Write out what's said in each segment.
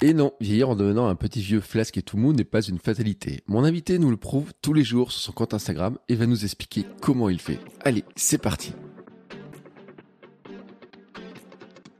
Et non, vieillir en devenant un petit vieux flasque et tout mou n'est pas une fatalité. Mon invité nous le prouve tous les jours sur son compte Instagram et va nous expliquer comment il fait. Allez, c'est parti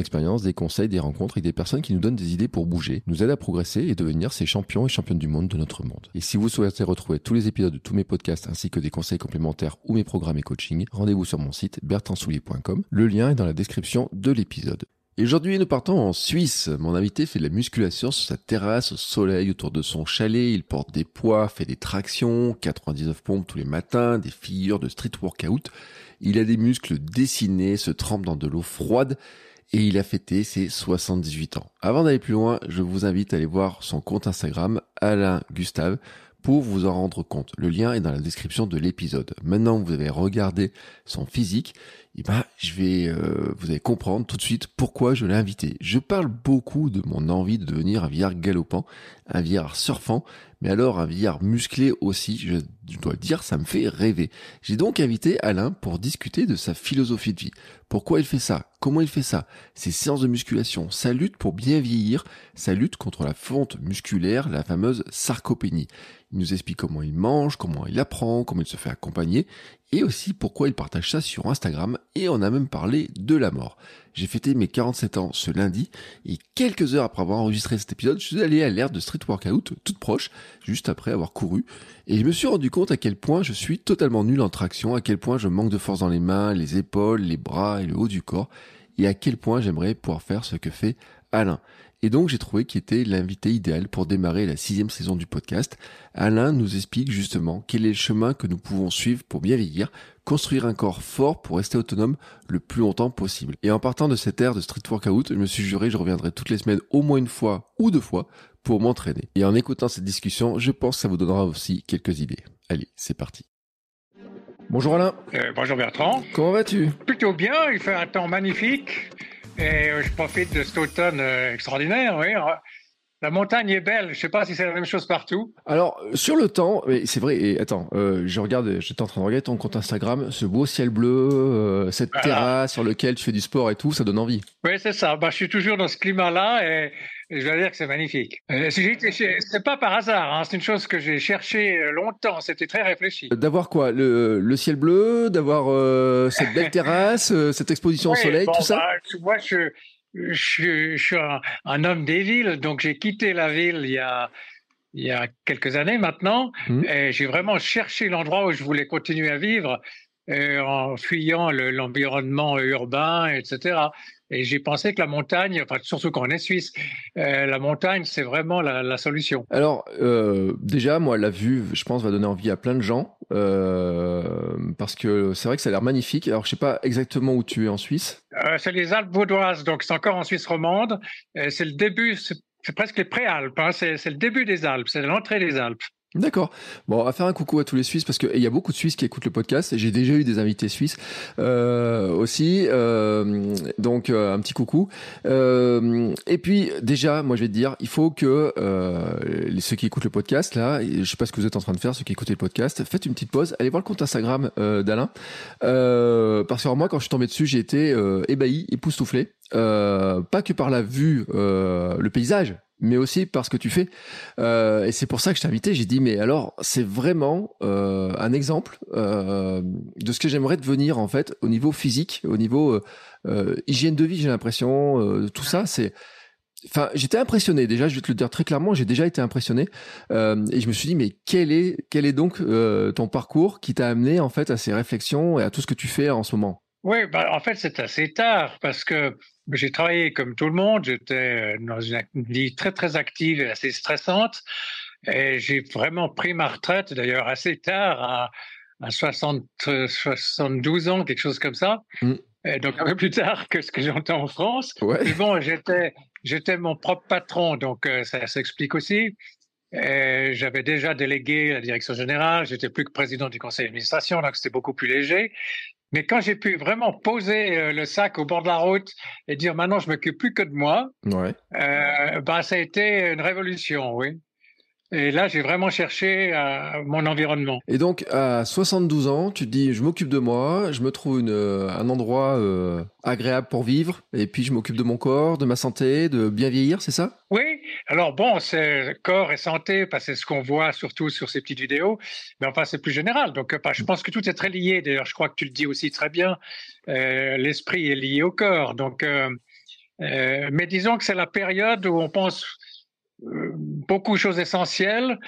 expérience, des conseils, des rencontres et des personnes qui nous donnent des idées pour bouger, nous aident à progresser et devenir ces champions et championnes du monde de notre monde. Et si vous souhaitez retrouver tous les épisodes de tous mes podcasts ainsi que des conseils complémentaires ou mes programmes et coaching, rendez-vous sur mon site bertrandsoulier.com. Le lien est dans la description de l'épisode. Et aujourd'hui, nous partons en Suisse. Mon invité fait de la musculation sur sa terrasse au soleil autour de son chalet. Il porte des poids, fait des tractions, 99 pompes tous les matins, des figures de street workout. Il a des muscles dessinés, se trempe dans de l'eau froide et il a fêté ses 78 ans. Avant d'aller plus loin, je vous invite à aller voir son compte Instagram, Alain Gustave, pour vous en rendre compte. Le lien est dans la description de l'épisode. Maintenant que vous avez regardé son physique, eh ben, je vais, euh, vous allez comprendre tout de suite pourquoi je l'ai invité. Je parle beaucoup de mon envie de devenir un vieillard galopant, un vieillard surfant, mais alors un vieillard musclé aussi, je, dois le dire, ça me fait rêver. J'ai donc invité Alain pour discuter de sa philosophie de vie. Pourquoi il fait ça? Comment il fait ça? Ses séances de musculation, sa lutte pour bien vieillir, sa lutte contre la fonte musculaire, la fameuse sarcopénie. Il nous explique comment il mange, comment il apprend, comment il se fait accompagner, et aussi pourquoi il partage ça sur Instagram, et on a même parlé de la mort. J'ai fêté mes 47 ans ce lundi, et quelques heures après avoir enregistré cet épisode, je suis allé à l'ère de street workout, toute proche, juste après avoir couru, et je me suis rendu compte à quel point je suis totalement nul en traction, à quel point je manque de force dans les mains, les épaules, les bras et le haut du corps, et à quel point j'aimerais pouvoir faire ce que fait Alain. Et donc j'ai trouvé qu'il était l'invité idéal pour démarrer la sixième saison du podcast. Alain nous explique justement quel est le chemin que nous pouvons suivre pour bien vieillir, construire un corps fort pour rester autonome le plus longtemps possible. Et en partant de cette ère de street workout, je me suis juré je reviendrai toutes les semaines au moins une fois ou deux fois pour m'entraîner. Et en écoutant cette discussion, je pense que ça vous donnera aussi quelques idées. Allez, c'est parti. Bonjour Alain. Euh, bonjour Bertrand. Comment vas-tu? Plutôt bien, il fait un temps magnifique et je profite de cet automne euh, extraordinaire. Oui. La montagne est belle, je ne sais pas si c'est la même chose partout. Alors, sur le temps, c'est vrai, et attends, euh, je regarde, j'étais en train de regarder ton compte Instagram, ce beau ciel bleu, euh, cette Voilà. terrasse sur laquelle tu fais du sport et tout, ça donne envie. Oui, c'est ça. Bah, je suis toujours dans ce climat-là et, je dois dire que c'est magnifique. Euh, c'est pas par hasard, hein, c'est une chose que j'ai cherché euh, longtemps, c'était très réfléchi. D'avoir quoi? Le, le ciel bleu, d'avoir euh, cette belle terrasse, euh, cette exposition au soleil, bon, tout ça? bah, tu vois, je, je, je suis un, un homme des villes, donc j'ai quitté la ville il y a, il y a quelques années maintenant, Mhm. et j'ai vraiment cherché l'endroit où je voulais continuer à vivre euh, en fuyant le- l'environnement urbain, etc. Et j'ai pensé que la montagne, enfin, surtout quand on est suisse, euh, la montagne, c'est vraiment la, la solution. Alors, euh, déjà, moi, la vue, je pense, va donner envie à plein de gens, euh, parce que c'est vrai que ça a l'air magnifique. Alors, je sais pas exactement où tu es en Suisse. C'est les Alpes vaudoises, donc c'est encore en Suisse romande. C'est le début, c'est presque les préalpes, hein, c'est le début des Alpes, c'est l'entrée des Alpes. D'accord. Bon, on va faire un coucou à tous les Suisses parce qu'il y a beaucoup de Suisses qui écoutent le podcast j'ai déjà eu des invités suisses euh, aussi. Euh, donc euh, un petit coucou. Et puis déjà, moi je vais te dire, il faut que ceux qui écoutent le podcast là, je sais pas ce que vous êtes en train de faire, ceux qui écoutez le podcast, faites une petite pause, allez voir le compte Instagram d'Alain parce que moi quand je suis tombé dessus, j'ai été ébahi, époustouflé. Euh, pas que par la vue, euh, le paysage, mais aussi par ce que tu fais. Euh, et c'est pour ça que je t'ai invité. J'ai dit, mais alors, c'est vraiment un exemple de ce que j'aimerais devenir en fait au niveau physique, au niveau hygiène de vie. J'ai l'impression, tout ça, c'est. Enfin, j'étais impressionné. Déjà, je vais te le dire très clairement, j'ai déjà été impressionné. et je me suis dit, mais quel est, quel est donc ton parcours qui t'a amené en fait à ces réflexions et à tout ce que tu fais en ce moment? Oui, bah, en fait, c'est assez tard parce que j'ai travaillé comme tout le monde. J'étais dans une vie très très active et assez stressante. Et j'ai vraiment pris ma retraite, d'ailleurs assez tard, à, à 60, 72 ans, quelque chose comme ça. Mm. Et donc un peu plus tard que ce que j'entends en France. Mais bon, j'étais j'étais mon propre patron, donc euh, ça s'explique aussi. J'avais déjà délégué la direction générale, j'étais plus que président du conseil d'administration, donc c'était beaucoup plus léger. Mais quand j'ai pu vraiment poser euh, le sac au bord de la route et dire maintenant je m'occupe plus que de moi, ouais. euh, bah, ça a été une révolution, oui. Et là, j'ai vraiment cherché euh, mon environnement. Et donc, à 72 ans, tu te dis, je m'occupe de moi, je me trouve une, euh, un endroit euh, agréable pour vivre, et puis je m'occupe de mon corps, de ma santé, de bien vieillir, c'est ça? Oui. Alors bon, c'est corps et santé, parce que c'est ce qu'on voit surtout sur ces petites vidéos, mais enfin, c'est plus général. Donc, bah, je pense que tout est très lié. D'ailleurs, je crois que tu le dis aussi très bien. L'esprit est lié au corps. Donc, mais disons que c'est la période où on pense beaucoup de choses essentielles,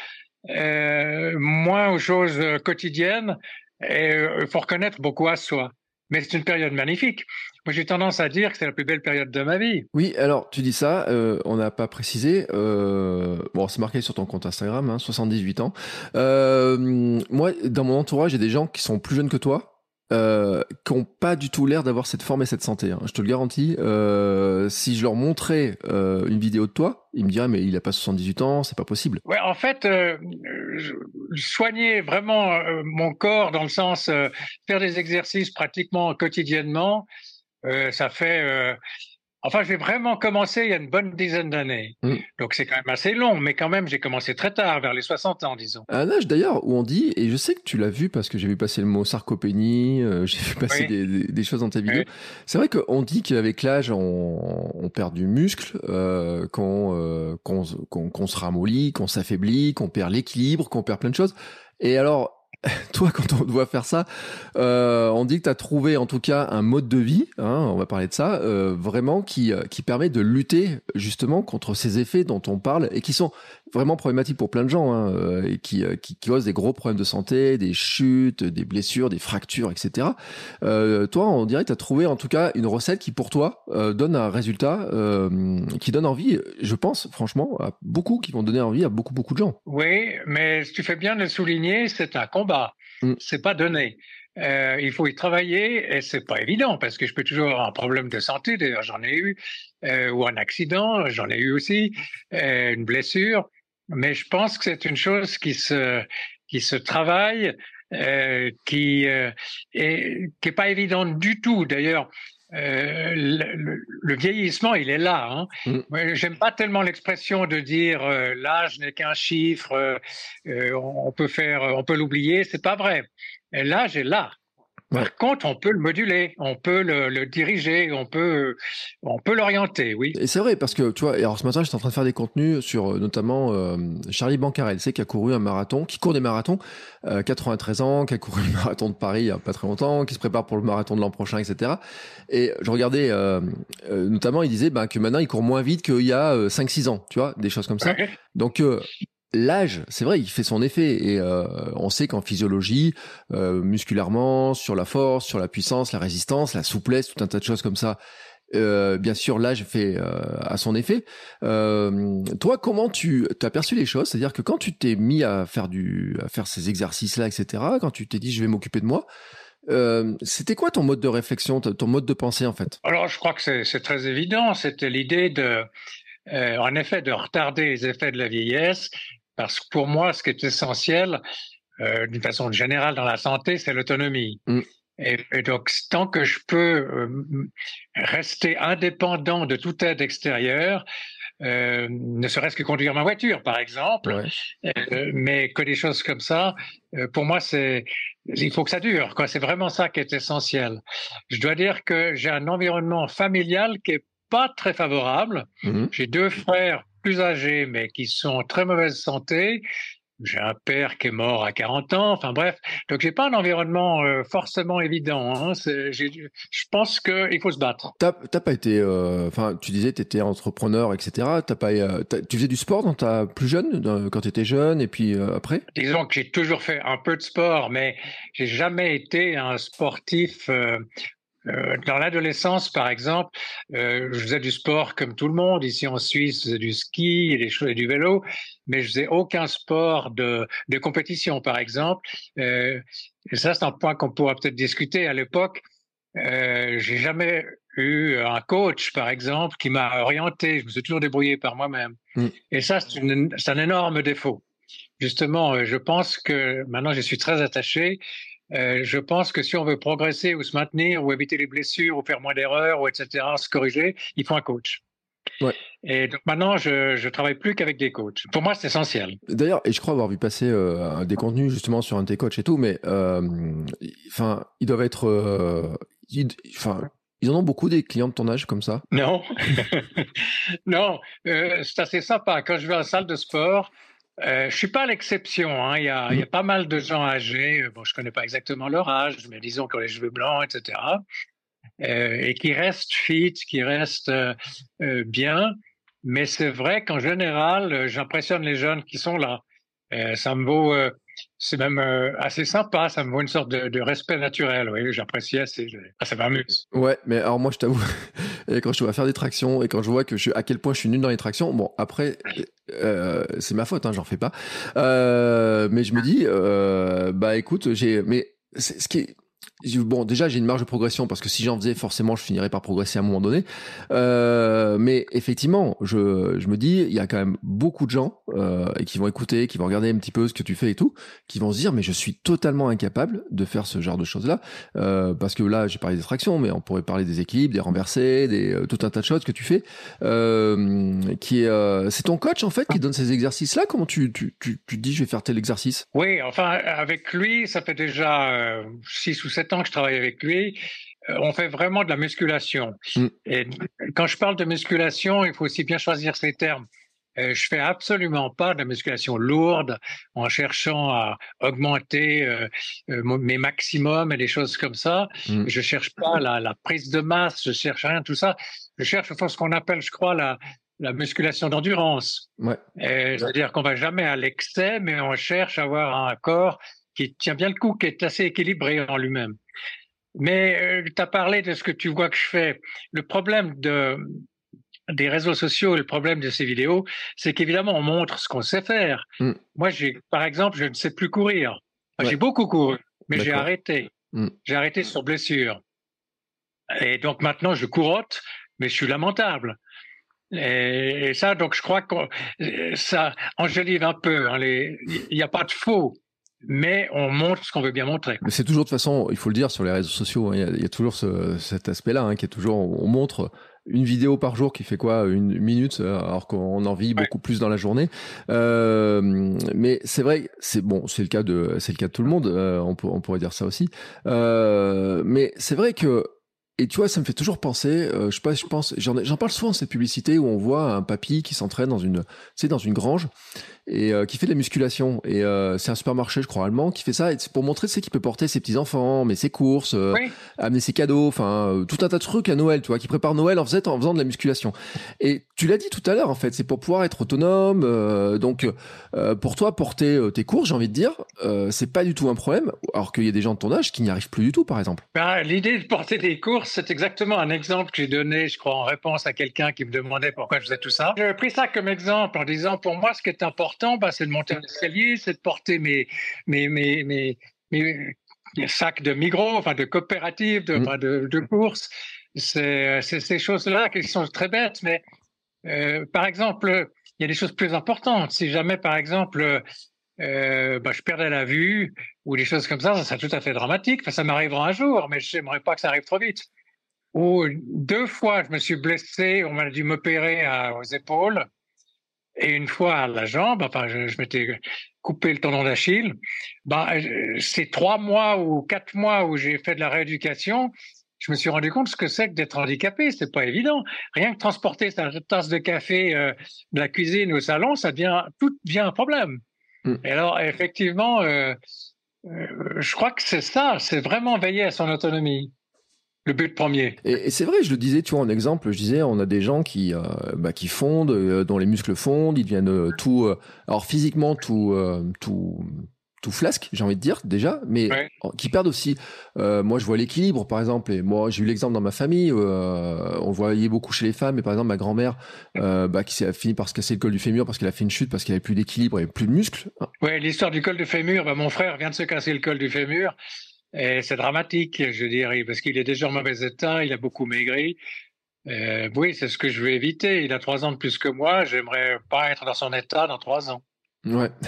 euh, moins aux choses quotidiennes, et il euh, faut reconnaître beaucoup à soi. Mais c'est une période magnifique. Moi, j'ai tendance à dire que c'est la plus belle période de ma vie. Oui, alors tu dis ça, euh, on n'a pas précisé. bon, c'est marqué sur ton compte Instagram, 78 hein, ans. moi, dans mon entourage, il a des gens qui sont plus jeunes que toi, euh, qui n'ont pas du tout l'air d'avoir cette forme et cette santé. Hein. Je te le garantis. Euh, si je leur montrais euh, une vidéo de toi, ils me diraient mais il a pas 78 ans, c'est pas possible. Ouais, en fait, euh, soigner vraiment mon corps dans le sens faire des exercices pratiquement quotidiennement, ça fait Enfin, j'ai vraiment commencé il y a une bonne dizaine d'années. Mm. Donc c'est quand même assez long, mais quand même, j'ai commencé très tard, vers les 60 ans, disons. Un âge d'ailleurs où on dit, et je sais que tu l'as vu parce que j'ai vu passer le mot sarcopénie, euh, j'ai vu passer des, des, choses dans ta vidéo. C'est vrai qu'on dit qu'avec l'âge, on, on, perd du muscle, euh, qu'on euh, qu'on se ramollit, qu'on s'affaiblit, qu'on perd l'équilibre, qu'on perd plein de choses. Et alors, toi, quand on doit faire ça, euh, on dit que tu as trouvé en tout cas un mode de vie, hein, on va parler de ça, euh, vraiment qui, euh, qui permet de lutter justement contre ces effets dont on parle et qui sont vraiment problématique pour plein de gens hein, euh, et qui, euh, qui, causent des gros problèmes de santé, des chutes, des blessures, des fractures, etc. Euh, toi, on dirait que tu as trouvé en tout cas une recette qui pour toi euh, donne un résultat qui donne envie, je pense franchement, à beaucoup, qui vont donner envie à beaucoup, beaucoup de gens. Oui, mais tu fais bien de le souligner, c'est un combat. Mm. C'est pas donné. Euh, il faut y travailler et c'est pas évident parce que je peux toujours avoir un problème de santé. D'ailleurs, j'en ai eu euh, ou un accident, j'en ai eu aussi euh, une blessure mais je pense que c'est une chose qui se qui se travaille, euh, qui euh, est qui est pas évidente du tout. D'ailleurs, euh, le, vieillissement, il est là. Hein. Mm. J'aime pas tellement l'expression de dire euh, l'âge n'est qu'un chiffre, euh, on peut faire, on peut l'oublier. C'est pas vrai. L'âge est là. Par contre, on peut le moduler, on peut le, diriger, on peut, on peut l'orienter, oui. Et c'est vrai parce que tu vois, alors ce matin, j'étais en train de faire des contenus sur euh, notamment euh, Charlie Bancarel, c'est qui a couru un marathon, qui court des marathons, euh, 93 ans, qui a couru le marathon de Paris il y a pas très longtemps, qui se prépare pour le marathon de l'an prochain, etc. Et je regardais, euh, euh, notamment, il disait bah, que maintenant il court moins vite qu'il y a 5-6 ans, tu vois, des choses comme ça. Donc L'âge, c'est vrai, il fait son effet et euh, on sait qu'en physiologie, euh, musculairement, sur la force, sur la puissance, la résistance, la souplesse, tout un tas de choses comme ça. Euh, bien sûr, l'âge fait à son effet. toi, comment tu as perçu les choses? C'est-à-dire que quand tu t'es mis à faire du, à faire ces exercices-là, etc. Quand tu t'es dit, je vais m'occuper de moi. c'était quoi ton mode de réflexion, ton mode de pensée en fait? Alors, je crois que c'est très évident. C'était l'idée de, en effet, de retarder les effets de la vieillesse parce que pour moi, ce qui est essentiel, euh, d'une façon générale dans la santé, c'est l'autonomie. Mm. Et, donc, tant que je peux euh, rester indépendant de toute aide extérieure, euh, ne serait-ce que conduire ma voiture, par exemple, euh, mais que des choses comme ça, euh, pour moi, c'est il faut que ça dure. C'est vraiment ça qui est essentiel. Je dois dire que j'ai un environnement familial qui est pas très favorable. Mm-hmm. J'ai deux frères plus âgés, mais qui sont en très mauvaise santé. J'ai un père qui est mort à 40 ans. Enfin bref, donc j'ai pas un environnement euh, forcément évident. Hein. Je pense qu'il faut se battre. T'as pas été, euh, enfin, tu disais, tu étais entrepreneur, etc. T'as pas, euh, tu faisais du sport dans ta plus jeune, quand tu étais jeune, et puis après? Disons que j'ai toujours fait un peu de sport, mais j'ai jamais été un sportif euh, dans l'adolescence, par exemple, euh, je faisais du sport comme tout le monde. Ici en Suisse, je faisais du ski et, des et du vélo, mais je faisais aucun sport de, de compétition, par exemple. Euh, et ça, c'est un point qu'on pourra peut-être discuter. À l'époque, euh, j'ai jamais eu un coach, par exemple, qui m'a orienté. Je me suis toujours débrouillé par moi-même. Mm. Et ça, c'est un énorme défaut. Justement, je pense que maintenant, je suis très attaché euh, je pense que si on veut progresser ou se maintenir ou éviter les blessures ou faire moins d'erreurs ou etc., se corriger, il faut un coach. Ouais. Et donc maintenant, je, je travaille plus qu'avec des coachs. Pour moi, c'est essentiel. D'ailleurs, et je crois avoir vu passer euh, des contenus justement sur un de tes coachs et tout, mais euh, enfin, ils doivent être, enfin. Ils en ont beaucoup des clients de ton âge comme ça? Non, non, c'est assez sympa. Quand je vais à la salle de sport, euh, je suis pas l'exception. Hein. Il, y a, pas mal de gens âgés. Bon, je connais pas exactement leur âge, mais disons qu'ils ont les cheveux blancs, etc. Euh, et qui restent fit, qui restent euh, euh bien. Mais c'est vrai qu'en général, euh, j'impressionne les jeunes qui sont là. Euh, ça me vaut c'est même euh, assez sympa. Ça me voit une sorte de, respect naturel. Oui, j'apprécie assez. Ah, ça m'amuse. Ouais, mais alors moi, je t'avoue, quand je dois faire des tractions et quand je vois que je à quel point je suis nul dans les tractions, bon, après, euh, c'est ma faute, hein, j'en fais pas. Euh, mais je me dis, bah écoute, j'ai, mais ce qui est bon, déjà, j'ai une marge de progression parce que si j'en faisais, forcément, je finirais par progresser à un moment donné. Euh, mais effectivement, je, je me dis, il y a quand même beaucoup de gens euh, et qui vont écouter, qui vont regarder un petit peu ce que tu fais et tout, qui vont se dire, mais je suis totalement incapable de faire ce genre de choses-là. Euh, parce que là, j'ai parlé des tractions, mais on pourrait parler des équipes, des renversés, des euh, tout un tas de choses que tu fais. Euh, qui est, euh, c'est ton coach en fait qui donne ces exercices-là? Comment tu, tu, tu, tu dis, je vais faire tel exercice? Oui, enfin, avec lui, ça fait déjà 6 ou 7 que je travaille avec lui, euh, on fait vraiment de la musculation. Mm. Et quand je parle de musculation, il faut aussi bien choisir ses termes. Euh, je fais absolument pas de la musculation lourde en cherchant à augmenter euh, mes maximums et des choses comme ça. Mm. Je cherche pas la, prise de masse, je cherche rien tout ça. Je cherche ce qu'on appelle, je crois, la, la musculation d'endurance. Ouais. C'est-à-dire qu'on va jamais à l'excès, mais on cherche à avoir un corps qui tient bien le coup, qui est assez équilibré en lui-même. Mais euh, tu as parlé de ce que tu vois que je fais. Le problème de, des réseaux sociaux, le problème de ces vidéos, c'est qu'évidemment, on montre ce qu'on sait faire. Mm. Moi, j'ai, par exemple, je ne sais plus courir. J'ai beaucoup couru, mais j'ai arrêté. Mm. J'ai arrêté sur blessure. Et donc maintenant, je courotte, mais je suis lamentable. Et, ça, donc je crois que ça enjolive un peu. Hein, il n'y a pas de faux mais on montre ce qu'on veut bien montrer. Mais c'est toujours de toute façon, il faut le dire sur les réseaux sociaux, hein, il y, a toujours cet aspect-là hein, qui est toujours, on montre une vidéo par jour qui fait quoi une minute alors qu'on en vit beaucoup plus dans la journée. Euh, mais c'est vrai c'est bon c'est le cas de c'est le cas de tout le monde euh, on, on, pourrait dire ça aussi. Euh, mais c'est vrai que et tu vois, ça me fait toujours penser, euh, je sais pas, je pense, j'en parle souvent cette publicité où on voit un papy qui s'entraîne dans une, tu sais, dans une grange et euh, qui fait de la musculation. Et euh, c'est un supermarché, je crois, allemand, qui fait ça. Et c'est pour montrer, c'est qu'il peut porter ses petits enfants, mais ses courses, euh, amener ses cadeaux, enfin tout un tas de trucs à Noël, tu vois, qui prépare Noël en faisant, en faisant de la musculation. Et tu l'as dit tout à l'heure, en fait, c'est pour pouvoir être autonome. donc pour toi, porter tes courses, j'ai envie de dire, c'est pas du tout un problème. Alors qu'il y a des gens de ton âge qui n'y arrivent plus du tout, par exemple. Ben, L'idée de porter des courses, c'est exactement un exemple que j'ai donné, je crois, en réponse à quelqu'un qui me demandait pourquoi je faisais tout ça. J'ai pris ça comme exemple en disant, pour moi, ce qui est important bah, c'est de monter un escalier, c'est de porter mes, mes, mes, mes, mes sacs de Migros, enfin de coopératives, de, mmh. de, de courses. C'est ces choses-là qui sont très bêtes, mais euh, par exemple, il y a des choses plus importantes. Si jamais, par exemple, euh, bah, je perdais la vue ou des choses comme ça, ça serait tout à fait dramatique. Enfin, ça m'arrivera un jour, mais je n'aimerais pas que ça arrive trop vite. Ou deux fois, je me suis blessé, on m'a dû m'opérer aux épaules. Et une fois à la jambe, enfin, je, m'étais coupé le tendon d'Achille. Ben, c'est trois mois ou quatre mois où j'ai fait de la rééducation. je me suis rendu compte ce que c'est que d'être handicapé. C'est pas évident. Rien que transporter sa tasse de café euh, de la cuisine au salon, ça devient tout devient un problème. Mm. Et alors, effectivement, euh, euh, je crois que c'est ça. C'est vraiment veiller à son autonomie le but premier. Et, c'est vrai, je le disais, tu vois, en exemple, je disais, on a des gens qui, euh, bah, qui fondent, euh, dont les muscles fondent, ils deviennent euh, tout, alors physiquement tout, tout, tout flasque, j'ai envie de dire déjà, mais qui perdent aussi. moi, je vois l'équilibre, par exemple, et moi, j'ai eu l'exemple dans ma famille. on voyait beaucoup chez les femmes, et par exemple, ma grand-mère, bah, qui a fini par se casser le col du fémur parce qu'elle a fait une chute parce qu'elle avait plus d'équilibre et plus de muscles. Ouais, l'histoire du col du fémur. Bah, mon frère vient de se casser le col du fémur. C'est dramatique, je dirais, parce qu'il est déjà en mauvais état, il a beaucoup maigri. Euh, oui, c'est ce que je veux éviter. Il a trois ans de plus que moi. J'aimerais pas être dans son état dans trois ans. Ouais.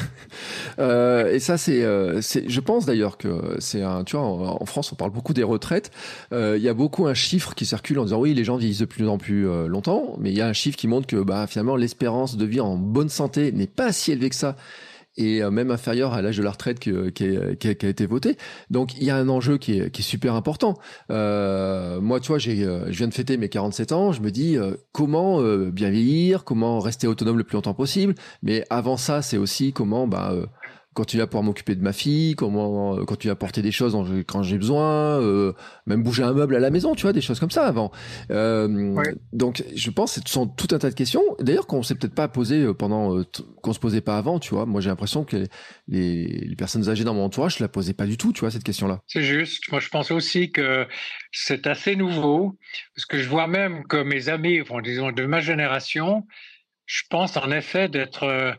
Euh, et ça, c'est, euh, c'est, je pense d'ailleurs que c'est un, tu vois, en, France, on parle beaucoup des retraites. Il y a beaucoup un chiffre qui circule en disant oui, les gens vieillissent de plus en plus longtemps, mais il y a un chiffre qui montre que bah finalement l'espérance de vie en bonne santé n'est pas si élevée que ça et euh, même inférieur à l'âge de la retraite qui, qui, qui, a, été voté. Donc il y a un enjeu qui est, est super important. Euh, moi, tu vois, j'ai, euh, je viens de fêter mes 47 ans. Je me dis euh, comment bien vieillir, comment rester autonome le plus longtemps possible. Mais avant ça, c'est aussi comment bah, continuer à pouvoir m'occuper de ma fille, comment euh, continuer à porter des choses quand j'ai besoin, euh, même bouger un meuble à la maison, tu vois, des choses comme ça avant. Euh, Donc, je pense que ce sont tout un tas de questions. D'ailleurs, qu'on s'est peut-être pas posé pendant, qu'on se posait pas avant, tu vois. Moi, j'ai l'impression que les, les, personnes âgées dans mon entourage, je la posais pas du tout, tu vois, cette question-là. C'est juste. Moi, je pense aussi que c'est assez nouveau, parce que je vois même que mes amis, enfin, disons de ma génération, je pense en effet d'être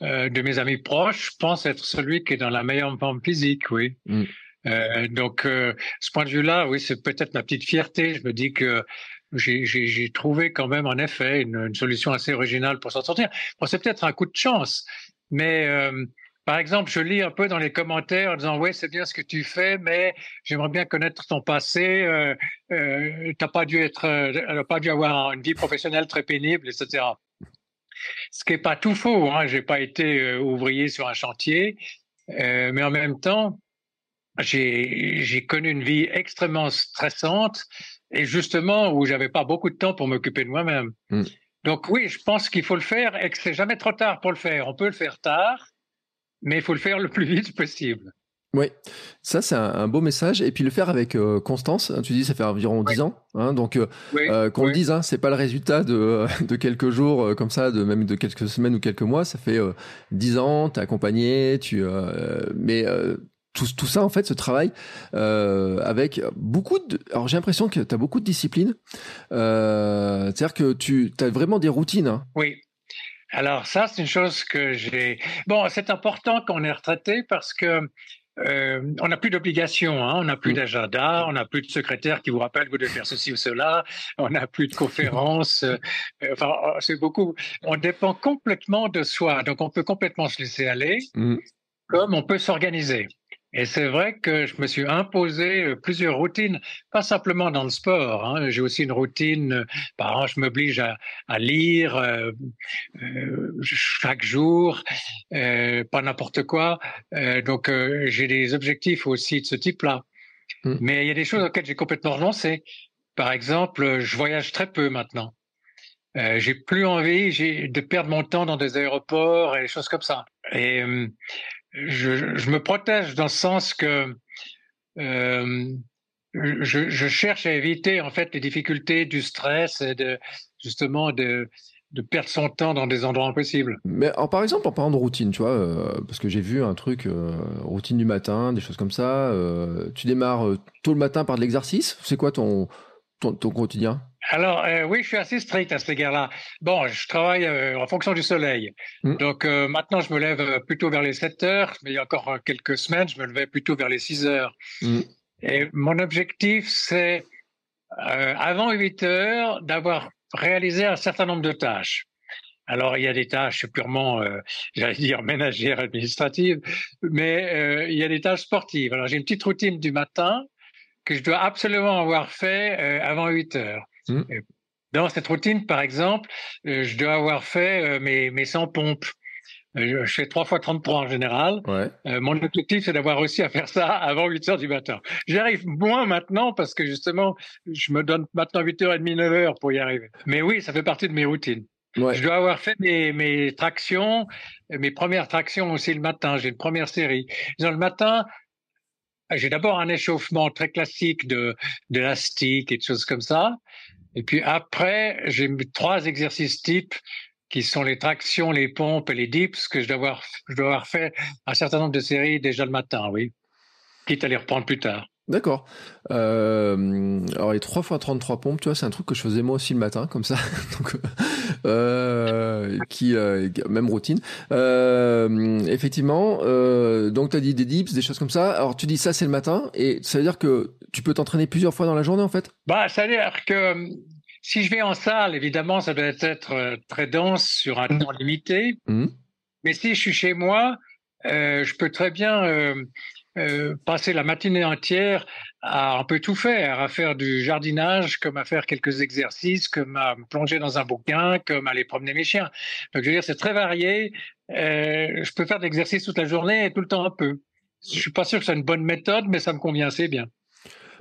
de mes amis proches, je pense être celui qui est dans la meilleure forme physique, oui. Mm. Euh, donc, euh, ce point de vue-là, oui, c'est peut-être ma petite fierté. Je me dis que j'ai trouvé quand même, en effet, une, une solution assez originale pour s'en sortir. Bon, c'est peut-être un coup de chance, mais euh, par exemple, je lis un peu dans les commentaires en disant ouais, c'est bien ce que tu fais, mais j'aimerais bien connaître ton passé. Euh, euh, T'as pas dû être, euh, pas dû avoir une vie professionnelle très pénible, etc. Ce qui n'est pas tout faux. Hein. J'ai pas été euh, ouvrier sur un chantier, euh, mais en même temps, j'ai connu une vie extrêmement stressante et justement où j'avais pas beaucoup de temps pour m'occuper de moi-même. Mm. Donc oui, je pense qu'il faut le faire et que c'est jamais trop tard pour le faire. On peut le faire tard, mais il faut le faire le plus vite possible. Oui, ça c'est un, beau message. Et puis le faire avec euh, constance. Hein, tu dis ça fait environ dix ans, hein, donc euh, euh, qu'on le dise, hein, c'est pas le résultat de, de quelques jours comme ça, de même de quelques semaines ou quelques mois. Ça fait dix ans, t'es accompagné, tu. mais tout, tout, ça en fait, ce travail avec beaucoup de. Alors j'ai l'impression que tu as beaucoup de discipline. C'est-à-dire que tu as vraiment des routines. Hein. Oui. Alors ça, c'est une chose que j'ai. Bon, c'est important qu'on est retraité parce que euh, on n'a plus d'obligations, hein, on n'a plus mm. d'agenda, on n'a plus de secrétaire qui vous rappelle que vous devez faire ceci ou cela, on n'a plus de conférences. Euh, enfin, oh, c'est beaucoup. On dépend complètement de soi, donc on peut complètement se laisser aller, mm. comme on peut s'organiser. Et c'est vrai que je me suis imposé euh, plusieurs routines, pas simplement dans le sport. Hein. J'ai aussi une routine, euh, par an, je m'oblige à, à, lire euh, euh, chaque jour, euh, pas n'importe quoi. Euh, donc j'ai des objectifs aussi de ce type-là. Mmh. Mais il y a des choses auxquelles j'ai complètement renoncé. Par exemple, je voyage très peu maintenant. j'ai plus envie de perdre mon temps dans des aéroports et des choses comme ça. Et je, me protège dans le sens que euh, je, cherche à éviter en fait les difficultés du stress et de justement de perdre son temps dans des endroits impossibles. Mais par exemple, en parlant de routine, tu vois, euh, parce que j'ai vu un truc, euh, routine du matin, des choses comme ça. Tu démarres tôt le matin par de l'exercice? C'est quoi ton, ton, ton quotidien? Alors, euh, oui, je suis assez strict à cet égard-là. Bon, je travaille euh, en fonction du soleil. Mm. Donc, euh, maintenant, je me lève plutôt vers les 7 heures, mais il y a encore quelques semaines, je me levais plutôt vers les 6 heures. Mm. Et mon objectif, c'est, avant 8 heures, d'avoir réalisé un certain nombre de tâches. Alors, il y a des tâches purement, j'allais dire, ménagères, administratives, mais il y a des tâches sportives. Alors, j'ai une petite routine du matin que je dois absolument avoir fait avant 8 heures. Mm. Dans cette routine, par exemple, euh, je dois avoir fait euh, mes, mes 100 pompes. je fais 3 fois 33 en général. mon objectif, c'est d'avoir réussi à faire ça avant 8 heures du matin. J'arrive moins maintenant parce que justement, je me donne maintenant 8h30, 9h pour y arriver. Mais oui, ça fait partie de mes routines. Je dois avoir fait mes, mes, tractions, mes premières tractions aussi le matin. J'ai une première série. Dans le matin, j'ai d'abord un échauffement très classique de d'élastique et de choses comme ça. Et puis après, j'ai trois exercices types qui sont les tractions, les pompes et les dips que je dois avoir, je dois avoir fait un certain nombre de séries déjà le matin, oui. Quitte à les reprendre plus tard. D'accord. Euh, alors les 3 fois 33 pompes, tu vois, c'est un truc que je faisais moi aussi le matin, comme ça. donc, euh, qui euh, même routine. Effectivement. Donc tu as dit des dips, des choses comme ça. Alors tu dis ça c'est le matin, et ça veut dire que tu peux t'entraîner plusieurs fois dans la journée en fait? Bah ça veut dire que si je vais en salle, évidemment, ça doit être très dense sur un temps limité. Mmh. Mais si je suis chez moi, je peux très bien euh, passer la matinée entière à un peu tout faire, à faire du jardinage, comme à faire quelques exercices, comme à me plonger dans un bouquin, comme à aller promener mes chiens. Donc, je veux dire, c'est très varié. Euh, je peux faire des exercices toute la journée et tout le temps un peu. Je suis pas sûr que c'est une bonne méthode, mais ça me convient assez bien.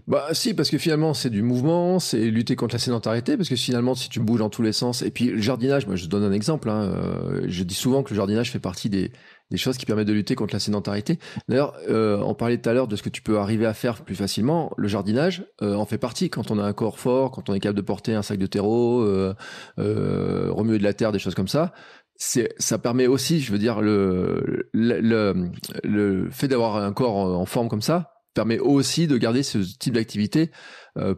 Bah si, parce que finalement c'est du mouvement, c'est lutter contre la sédentarité, parce que finalement si tu bouges dans tous les sens, et puis le jardinage, moi je donne un exemple, hein, euh, je dis souvent que le jardinage fait partie des, des choses qui permettent de lutter contre la sédentarité. D'ailleurs, euh, on parlait tout à l'heure de ce que tu peux arriver à faire plus facilement. Le jardinage euh, en fait partie. Quand on a un corps fort, quand on est capable de porter un sac de terreau, euh, remuer de la terre, des choses comme ça, ça permet aussi, je veux dire, le le, le, fait d'avoir un corps en forme comme ça permet aussi de garder ce type d'activité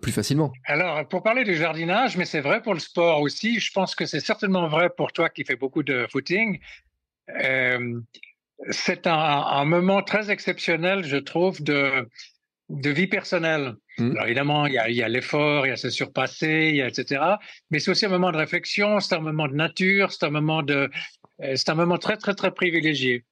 plus facilement. Alors, pour parler du jardinage, mais c'est vrai pour le sport aussi, je pense que c'est certainement vrai pour toi qui fais beaucoup de footing, c'est un, moment très exceptionnel, je trouve, de, de vie personnelle. Mmh. Alors évidemment, il y a, l'effort, il y a se surpasser, il y a etc. Mais c'est aussi un moment de réflexion, c'est un moment de nature, c'est un moment de, euh, c'est un moment très très très privilégié.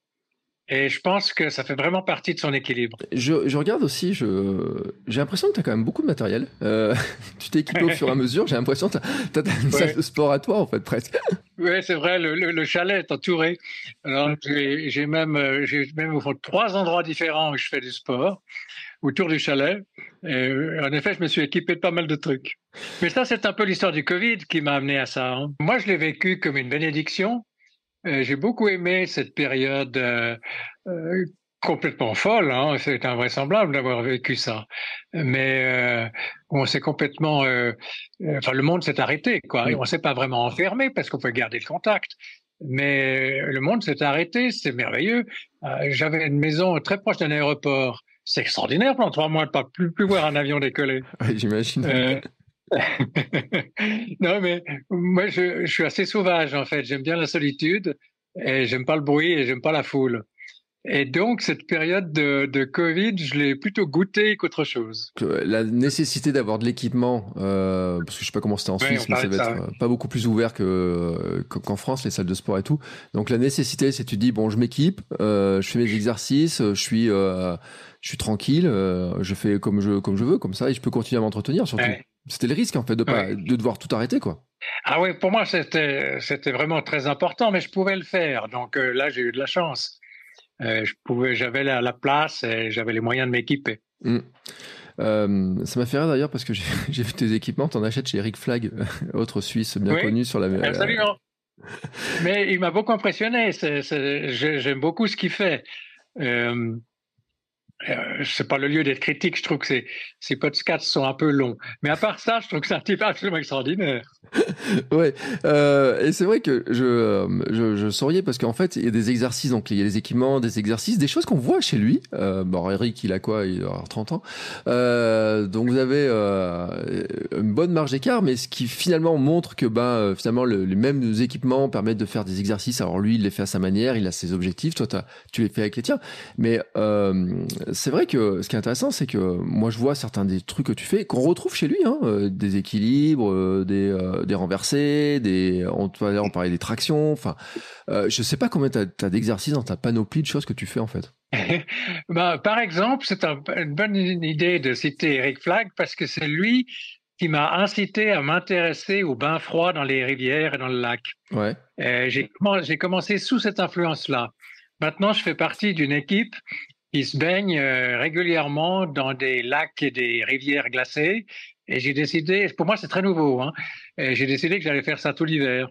Et je pense que ça fait vraiment partie de son équilibre. Je, je regarde aussi, je, j'ai l'impression que tu as quand même beaucoup de matériel. Euh, tu t'es équipé au fur et à mesure. J'ai l'impression que tu as, une salle de sport à toi, en fait, presque. Oui, c'est vrai. Le, le, chalet est entouré. Alors, j'ai, j'ai même, euh, j'ai même au fond trois endroits différents où je fais du sport autour du chalet. Et euh, en effet, je me suis équipé de pas mal de trucs. Mais ça, c'est un peu l'histoire du Covid qui m'a amené à ça. Hein. Moi, je l'ai vécu comme une bénédiction j'ai beaucoup aimé cette période euh, euh, complètement folle. Hein, c'est invraisemblable d'avoir vécu ça. Mais on s'est complètement, enfin le monde s'est arrêté quoi. on s'est pas vraiment enfermé parce qu'on peut garder le contact. Mais le monde s'est arrêté, c'est merveilleux. J'avais une maison très proche d'un aéroport. C'est extraordinaire pendant trois mois de pas plus, plus voir un avion décoller. J'imagine. non, mais moi, je, je, suis assez sauvage, en fait. J'aime bien la solitude et j'aime pas le bruit et j'aime pas la foule. Et donc, cette période de, de Covid, je l'ai plutôt goûté qu'autre chose. La nécessité d'avoir de l'équipement, euh, parce que je sais pas comment c'était en Suisse, mais ça va être euh, pas beaucoup plus ouvert que, qu'en France, les salles de sport et tout. Donc, la nécessité, c'est tu dis, bon, je m'équipe, euh, je fais mes exercices, je suis, euh, je suis tranquille, euh, je fais comme je, comme je veux, comme ça, et je peux continuer à m'entretenir, surtout. C'était le risque en fait de pas de devoir tout arrêter quoi. Ah oui, pour moi c'était c'était vraiment très important, mais je pouvais le faire. Donc euh, là j'ai eu de la chance. Euh, je pouvais, j'avais la, la, place et j'avais les moyens de m'équiper. Mmh. Euh, ça m'a fait rire d'ailleurs parce que j'ai vu tes équipements, t'en achètes chez Eric Flag, autre Suisse bien connu sur la. Absolument. Mais il m'a beaucoup impressionné. J'aime beaucoup ce qu'il fait. Euh, euh, c'est pas le lieu d'être critique. Je trouve que ces, ces podcasts sont un peu longs. Mais à part ça, je trouve que c'est un type absolument extraordinaire. ouais. Euh, et c'est vrai que je, euh, je, je souriais parce qu'en fait, il y a des exercices. Donc, il y a des équipements, des exercices, des choses qu'on voit chez lui. Bon, Eric, il a quoi? Il a 30 ans. Donc, vous avez une bonne marge d'écart, mais ce qui finalement montre que, ben, finalement, le, les mêmes équipements permettent de faire des exercices. Alors, lui, il les fait à sa manière, il a ses objectifs. Toi, tu les fais avec les tiens. Mais c'est vrai que ce qui est intéressant, c'est que moi, je vois certains des trucs que tu fais qu'on retrouve chez lui, hein, euh, des équilibres, euh, des, euh, des renversés, des, on, on parlait des tractions. Enfin, je sais pas combien tu as, d'exercices dans ta panoplie de choses que tu fais en fait. bah, par exemple, c'est une bonne idée de citer Eric Flagg parce que c'est lui qui m'a incité à m'intéresser au bain froid dans les rivières et dans le lac. Ouais. J'ai commencé sous cette influence-là. Maintenant, je fais partie d'une équipe qui se baigne euh, régulièrement dans des lacs et des rivières glacées. Et j'ai décidé, pour moi c'est très nouveau, hein, j'ai décidé que j'allais faire ça tout l'hiver.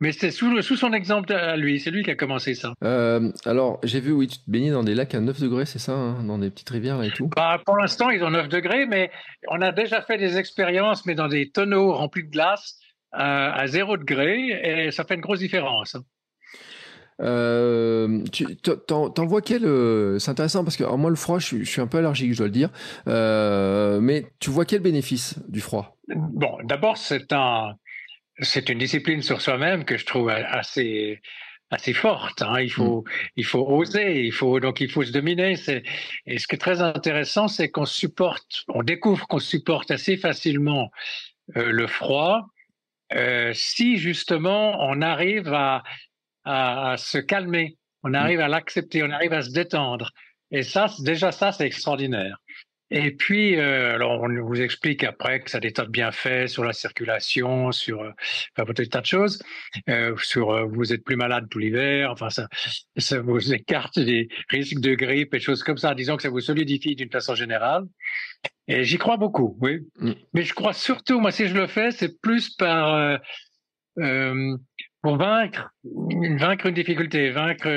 Mais c'est sous, sous, son exemple à lui, c'est lui qui a commencé ça. Euh, alors, j'ai vu, oui, tu te baignais dans des lacs à 9 degrés, c'est ça, hein, dans des petites rivières et tout? Bah, Pour l'instant, ils ont 9 degrés, mais on a déjà fait des expériences, mais dans des tonneaux remplis de glace euh, à 0 degré, et ça fait une grosse différence. Euh, tu t'en, vois quel euh, C'est intéressant parce que moi le froid, je, suis un peu allergique, je dois le dire. Euh, mais tu vois quel bénéfice du froid? Bon, d'abord c'est un, c'est une discipline sur soi-même que je trouve assez assez forte. Hein. Il faut mm. il faut oser, il faut donc il faut se dominer. C'est et ce qui est très intéressant, c'est qu'on supporte, on découvre qu'on supporte assez facilement le froid. si justement on arrive à à, se calmer, on arrive à l'accepter, on arrive à se détendre. Et ça, déjà ça, c'est extraordinaire. Et puis, euh, alors on vous explique après que ça a des tas de bienfaits sur la circulation, sur euh, enfin, des tas de choses, euh, sur euh, vous êtes plus malade tout l'hiver, enfin ça, ça vous écarte des risques de grippe et choses comme ça. Disons que ça vous solidifie d'une façon générale. Et j'y crois beaucoup, oui. Mm. Mais je crois surtout, moi, si je le fais, c'est plus par euh, pour vaincre, vaincre une difficulté, vaincre,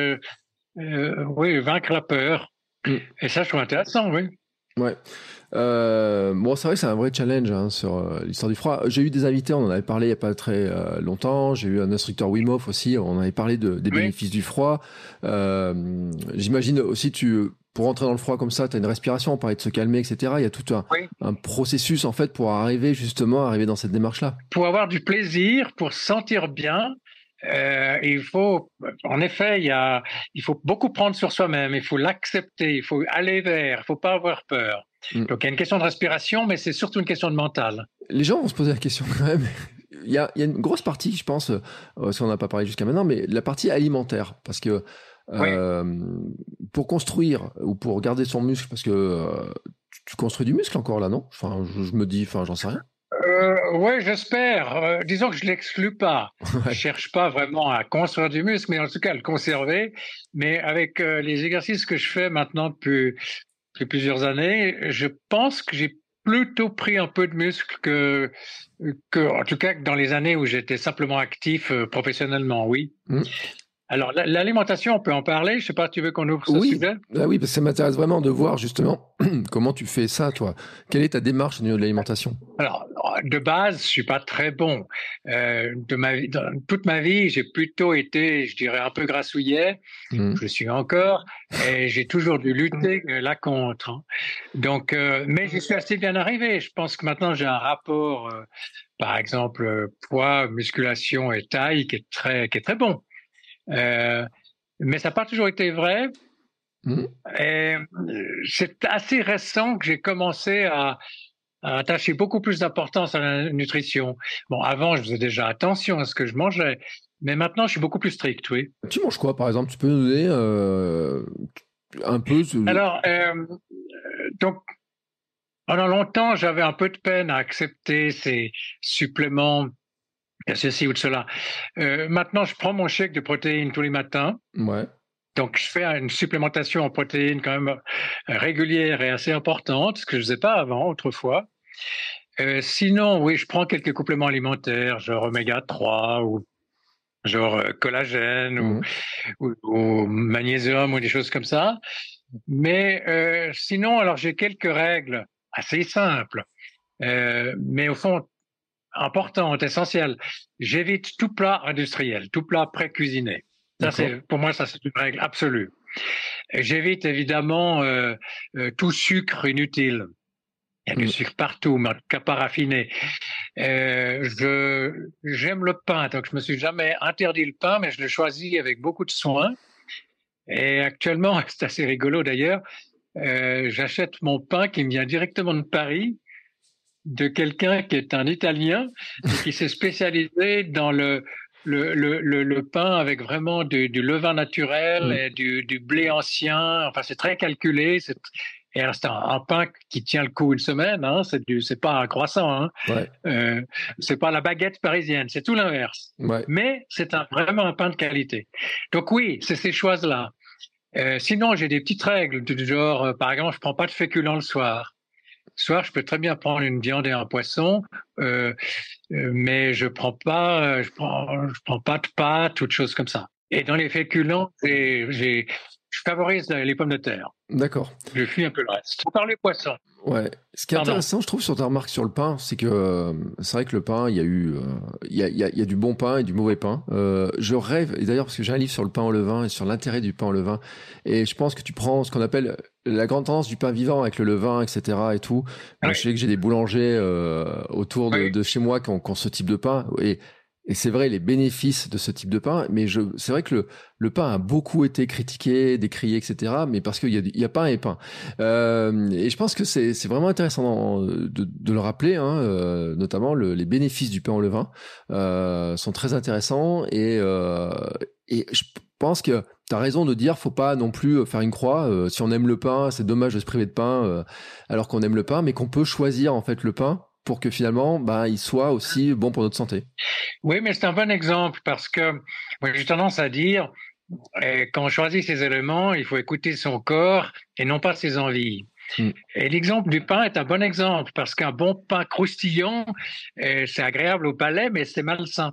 euh, oui, vaincre la peur. Mm. Et ça, je trouve intéressant, oui. Ouais. Euh, bon, c'est vrai que c'est un vrai challenge hein, sur euh, l'histoire du froid. J'ai eu des invités, on en avait parlé il n'y a pas très euh, longtemps. J'ai eu un instructeur Wim Hof aussi, on avait parlé de, des bénéfices du froid. J'imagine aussi, tu, pour entrer dans le froid comme ça, tu as une respiration, on parlait de se calmer, etc. Il y a tout un, un processus en fait pour arriver justement, arriver dans cette démarche-là. Pour avoir du plaisir, pour se sentir bien, euh, il faut, en effet, il, y a, il faut beaucoup prendre sur soi-même, il faut l'accepter, il faut aller vers, il faut pas avoir peur. Mm. Donc il y a une question de respiration, mais c'est surtout une question de mental. Les gens vont se poser la question quand même. Il y a, il y a une grosse partie, je pense, euh, si on n'a pas parlé jusqu'à maintenant, mais la partie alimentaire, parce que euh, pour construire ou pour garder son muscle, parce que tu construis du muscle encore là, non? Enfin, je, je, me dis, enfin, j'en sais rien. Euh, oui, j'espère. Euh, disons que je l'exclus pas. Je cherche pas vraiment à construire du muscle, mais en tout cas à le conserver. Mais avec euh, les exercices que je fais maintenant depuis, depuis plusieurs années, je pense que j'ai plutôt pris un peu de muscle que, que, en tout cas, dans les années où j'étais simplement actif euh, professionnellement, oui. Mmh. Alors, l'alimentation, on peut en parler. Je sais pas, tu veux qu'on ouvre ce oui. sujet? Ah Oui, parce que ça m'intéresse vraiment de voir justement comment tu fais ça, toi. Quelle est ta démarche au niveau de l'alimentation? Alors, de base, je suis pas très bon. Euh, de ma vie, dans toute ma vie, j'ai plutôt été, je dirais, un peu grassouillet. Mmh. Je suis encore, et j'ai toujours dû lutter là contre. Hein. Donc, euh, mais je suis assez bien arrivé. Je pense que maintenant j'ai un rapport, euh, par exemple, poids, musculation et taille qui est très, qui est très bon. Euh, mais ça n'a pas toujours été vrai. Mmh. C'est assez récent que j'ai commencé à, à, attacher beaucoup plus d'importance à la nutrition. Bon, avant, je faisais déjà attention à ce que je mangeais, mais maintenant, je suis beaucoup plus strict, oui. Tu manges quoi, par exemple? Tu peux nous donner euh, un peu Alors, euh, donc, pendant longtemps, j'avais un peu de peine à accepter ces suppléments ceci ou de cela. Euh, maintenant, je prends mon chèque de protéines tous les matins. Ouais. Donc, je fais une supplémentation en protéines quand même euh, régulière et assez importante, ce que je ne faisais pas avant, autrefois. Euh, sinon, oui, je prends quelques compléments alimentaires, genre oméga 3 ou genre collagène mmh. ou, ou, ou, magnésium ou des choses comme ça. Mais euh, sinon, alors j'ai quelques règles assez simples. Euh, mais au fond, importante, essentielle. J'évite tout plat industriel, tout plat pré-cuisiné. Ça, c'est, pour moi, ça, c'est une règle absolue. J'évite évidemment euh, euh, tout sucre inutile. Il y a du mm. sucre partout, mais en tout cas pas raffiné. Euh, je, j'aime le pain, donc je me suis jamais interdit le pain, mais je le choisis avec beaucoup de soin. Et actuellement, c'est assez rigolo d'ailleurs, euh, j'achète mon pain qui me vient directement de Paris de quelqu'un qui est un Italien et qui s'est spécialisé dans le, le, le, le, pain avec vraiment du, du levain naturel mm. et du, du, blé ancien. Enfin, c'est très calculé. Et alors, c'est un, pain qui tient le coup une semaine. Hein, c'est du, c'est pas un croissant. Hein. Ouais. Euh, c'est pas la baguette parisienne. C'est tout l'inverse. Ouais. Mais c'est un, vraiment un pain de qualité. Donc oui, c'est ces choses-là. Euh, sinon, j'ai des petites règles du genre, euh, par exemple, je prends pas de féculents le soir. Soir, je peux très bien prendre une viande et un poisson, euh, euh mais je prends pas, je prends, prends pas de pâtes ou de choses comme ça. Et dans les féculents, j'ai, je favorise les pommes de terre. D'accord. Je fuis un peu le reste. Par les poissons. Ouais. Ce qui est intéressant, je trouve, sur ta remarque sur le pain, c'est que euh, c'est vrai que le pain, il y a eu, euh, il y, a, y, a, y, a, du bon pain et du mauvais pain. Euh, je rêve, et d'ailleurs parce que j'ai un livre sur le pain au levain et sur l'intérêt du pain au levain, et je pense que tu prends ce qu'on appelle la grande tendance du pain vivant avec le levain, etc. et tout. Je sais que j'ai des boulangers euh, autour de, de, chez moi qui ont, qui ont ce type de pain et et c'est vrai les bénéfices de ce type de pain, mais je, c'est vrai que le, le pain a beaucoup été critiqué, décrié, etc. Mais parce qu'il y a, il y a pain et pain. Euh, et je pense que c'est, c'est vraiment intéressant de, de le rappeler, hein, euh, notamment le, les bénéfices du pain au levain euh, sont très intéressants. Et, euh, et je pense que tu as raison de dire faut pas non plus faire une croix. Euh, si on aime le pain, c'est dommage de se priver de pain euh, alors qu'on aime le pain, mais qu'on peut choisir en fait le pain pour que finalement, bah, il soit aussi bon pour notre santé. Oui, mais c'est un bon exemple parce que moi, j'ai tendance à dire, eh, quand on choisit ses éléments, il faut écouter son corps et non pas ses envies. Mm. Et l'exemple du pain est un bon exemple parce qu'un bon pain croustillant, eh, c'est agréable au palais, mais c'est malsain.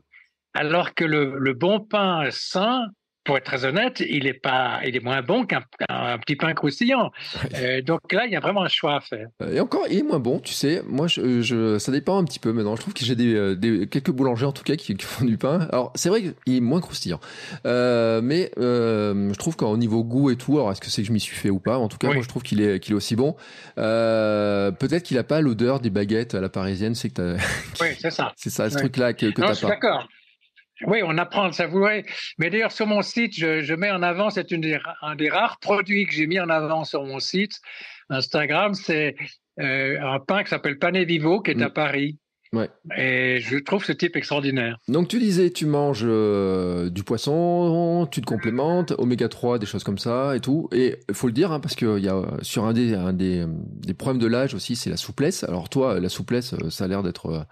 Alors que le, le bon pain sain, pour être très honnête, il est pas, il est moins bon qu'un petit pain croustillant. Euh, donc là, il y a vraiment un choix à faire. Euh, et encore, il est moins bon, tu sais. Moi, je, je ça dépend un petit peu maintenant. Je trouve que j'ai des, euh, des, quelques boulangers en tout cas qui, qui font du pain. Alors, c'est vrai qu'il est moins croustillant, euh, mais euh, je trouve qu'au niveau goût et tout, alors est-ce que c'est que je m'y suis fait ou pas? En tout cas, oui. moi, je trouve qu'il est, qu'il est aussi bon. Peut-être qu'il a pas l'odeur des baguettes à la parisienne. C'est que oui, c'est ça. C'est ça, ce oui. truc-là que, que t'as pas. D'accord. Oui, on apprend à le savourer. Mais d'ailleurs, sur mon site, je, je mets en avant, c'est un des rares produits que j'ai mis en avant sur mon site Instagram, c'est euh, un pain qui s'appelle Pané Vivo, qui est mmh. à Paris. Ouais. Et je trouve ce type extraordinaire. Donc tu disais, tu manges euh, du poisson, tu te complémentes, oméga 3, des choses comme ça et tout. Et il faut le dire, hein, parce qu'il y a sur un des, un des, des problèmes de l'âge aussi, c'est la souplesse. Alors toi, la souplesse, ça a l'air d'être... Euh,